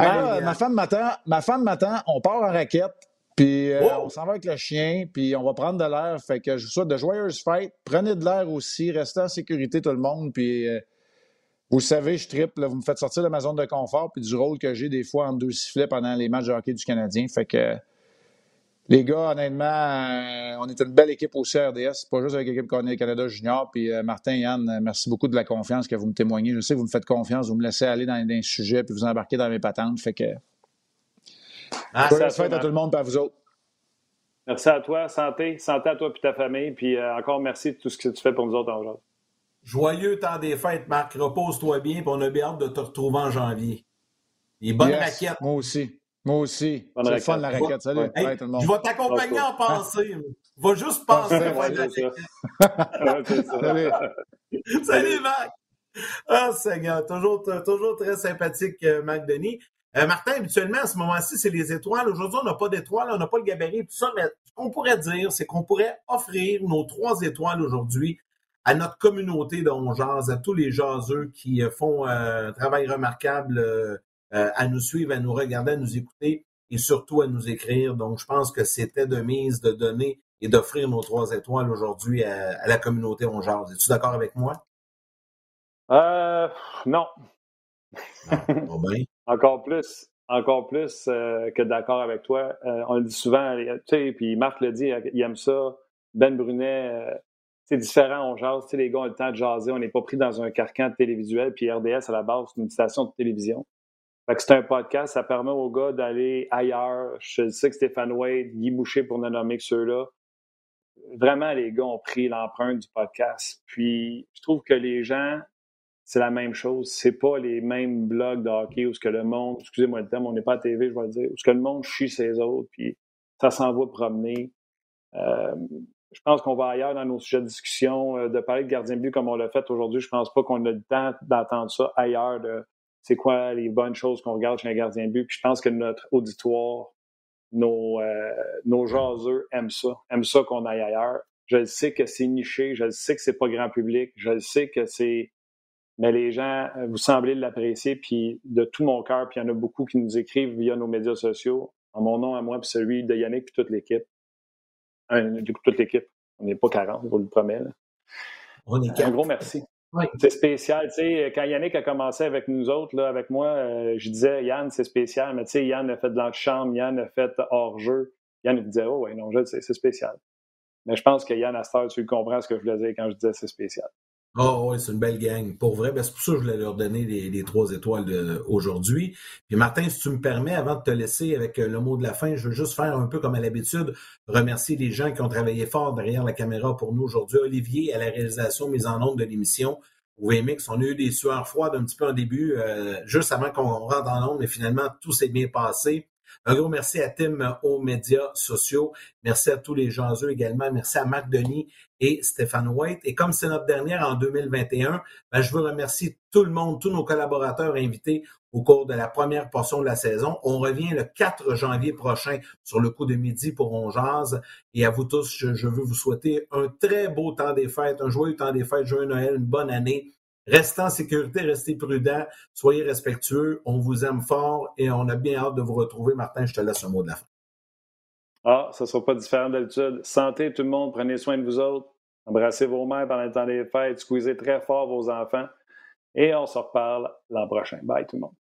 ah, ma femme m'attend, ma femme m'attend, on part en raquette, puis euh, on s'en va avec le chien, puis on va prendre de l'air. Fait que je vous souhaite de joyeuses fêtes. Prenez de l'air aussi, restez en sécurité tout le monde, puis vous savez, je triple, vous me faites sortir de ma zone de confort, puis du rôle que j'ai des fois en deux sifflets pendant les matchs de hockey du Canadien. Fait que les gars, honnêtement, euh, on est une belle équipe aussi à RDS. Pas juste avec l'équipe Canada Junior. Puis euh, Martin, Yann, euh, merci beaucoup de la confiance que vous me témoignez. Je sais que vous me faites confiance, vous me laissez aller dans, les sujets, puis vous embarquez dans mes patentes. Fait que. Ah, Merci à, tout le monde, pas à vous autres. Merci à toi. Santé. Santé à toi et ta famille. Puis encore merci de tout ce que tu fais pour nous autres en Joyeux temps des fêtes, Marc. Repose-toi bien, puis on a bien hâte de te retrouver en janvier. Et bonne yes, Moi aussi. Moi aussi. C'est le fun, la raquette. Salut. tout le monde. Je vais t'accompagner en pensée. Va juste penser (laughs) (laughs) Salut. Salut, Marc. Ah, Seigneur. Toujours, toujours très sympathique, euh, Marc Denis. Euh, Martin, habituellement, à ce moment-ci, c'est les étoiles. Aujourd'hui, on n'a pas d'étoiles, on n'a pas le gabarit tout ça, mais ce qu'on pourrait dire, c'est qu'on pourrait offrir nos trois étoiles aujourd'hui à notre communauté de à tous les jaseux qui euh, font un travail remarquable euh, à nous suivre, à nous regarder, à nous écouter et surtout à nous écrire. Donc, je pense que c'était de mise de donner et d'offrir nos trois étoiles aujourd'hui à, la communauté On Es-tu d'accord avec moi? Euh, non. (laughs) encore plus. Encore plus euh, que d'accord avec toi. on le dit souvent, tu sais, puis Marc le dit, il aime ça. Ben Brunet, c'est différent, on jase. Les gars ont le temps de jaser. On n'est pas pris dans un carcan télévisuel. Puis RDS, à la base, c'est une station de télévision. C'est un podcast, ça permet aux gars d'aller ailleurs. Je sais que Stéphane Wade, Guy Boucher pour ne nommer que ceux-là. Vraiment, les gars ont pris l'empreinte du podcast. Puis, je trouve que les gens, c'est la même chose. C'est pas les mêmes blogs de hockey où ce que le monde, excusez-moi le terme, on n'est pas à TV, je vais le dire, où ce que le monde chie ses autres, puis ça s'en va promener. Euh, je pense qu'on va ailleurs dans nos sujets de discussion. Euh, de parler de gardien de but comme on l'a fait aujourd'hui, je pense pas qu'on a le temps d'entendre ça ailleurs. De, c'est quoi les bonnes choses qu'on regarde chez un gardien de but? Puis je pense que notre auditoire, nos, euh, nos jaseux aiment ça, aiment ça qu'on aille ailleurs. Je sais que c'est niché, je sais que c'est pas grand public, je sais que c'est... Mais les gens, euh, vous semblez l'apprécier, puis de tout mon cœur, puis il y en a beaucoup qui nous écrivent via nos médias sociaux, en mon nom à moi, puis celui de Yannick, puis toute l'équipe. du coup, toute l'équipe. On n'est pas 40, je vous le promets. On est Un gros merci. C'est spécial. Tu sais, quand Yannick a commencé avec nous autres, là, avec moi, euh, je disais, Yann, c'est spécial. Mais tu sais, Yann a fait de l'antichambre, Yann a fait hors-jeu. Yann il disait, oh, ouais, non, je c'est spécial. Mais je pense que Yann, cette tu comprends ce que je voulais dire quand je disais c'est spécial. Oh oui, c'est une belle gang. Pour vrai, ben, c'est pour ça que je voulais leur donner les, trois étoiles aujourd'hui. Puis Martin, si tu me permets, avant de te laisser avec euh, le mot de la fin, je veux juste faire un peu comme à l'habitude, remercier les gens qui ont travaillé fort derrière la caméra pour nous aujourd'hui. Olivier à la réalisation mise en onde de l'émission. VMX, on a eu des sueurs froides un petit peu en début, euh, juste avant qu'on rentre en onde, mais finalement, tout s'est bien passé. Un gros merci à Tim aux médias sociaux. Merci à tous les gens eux également. Merci à Marc Denis et Stéphane White. Et comme c'est notre dernière en 2021, ben, je veux remercier tout le monde, tous nos collaborateurs invités au cours de la première portion de la saison. On revient le 4 janvier prochain sur le coup de midi pour On Et à vous tous, je, je veux vous souhaiter un très beau temps des fêtes, un joyeux temps des fêtes, joyeux Noël, une bonne année. Restez en sécurité, restez prudents, soyez respectueux. On vous aime fort et on a bien hâte de vous retrouver. Martin, je te laisse un mot de la fin. Ah, ça ne sera pas différent d'habitude. Santé tout le monde, prenez soin de vous autres. Embrassez vos mères pendant le temps des fêtes, squeezez très fort vos enfants. Et on se reparle l'an prochain. Bye tout le monde.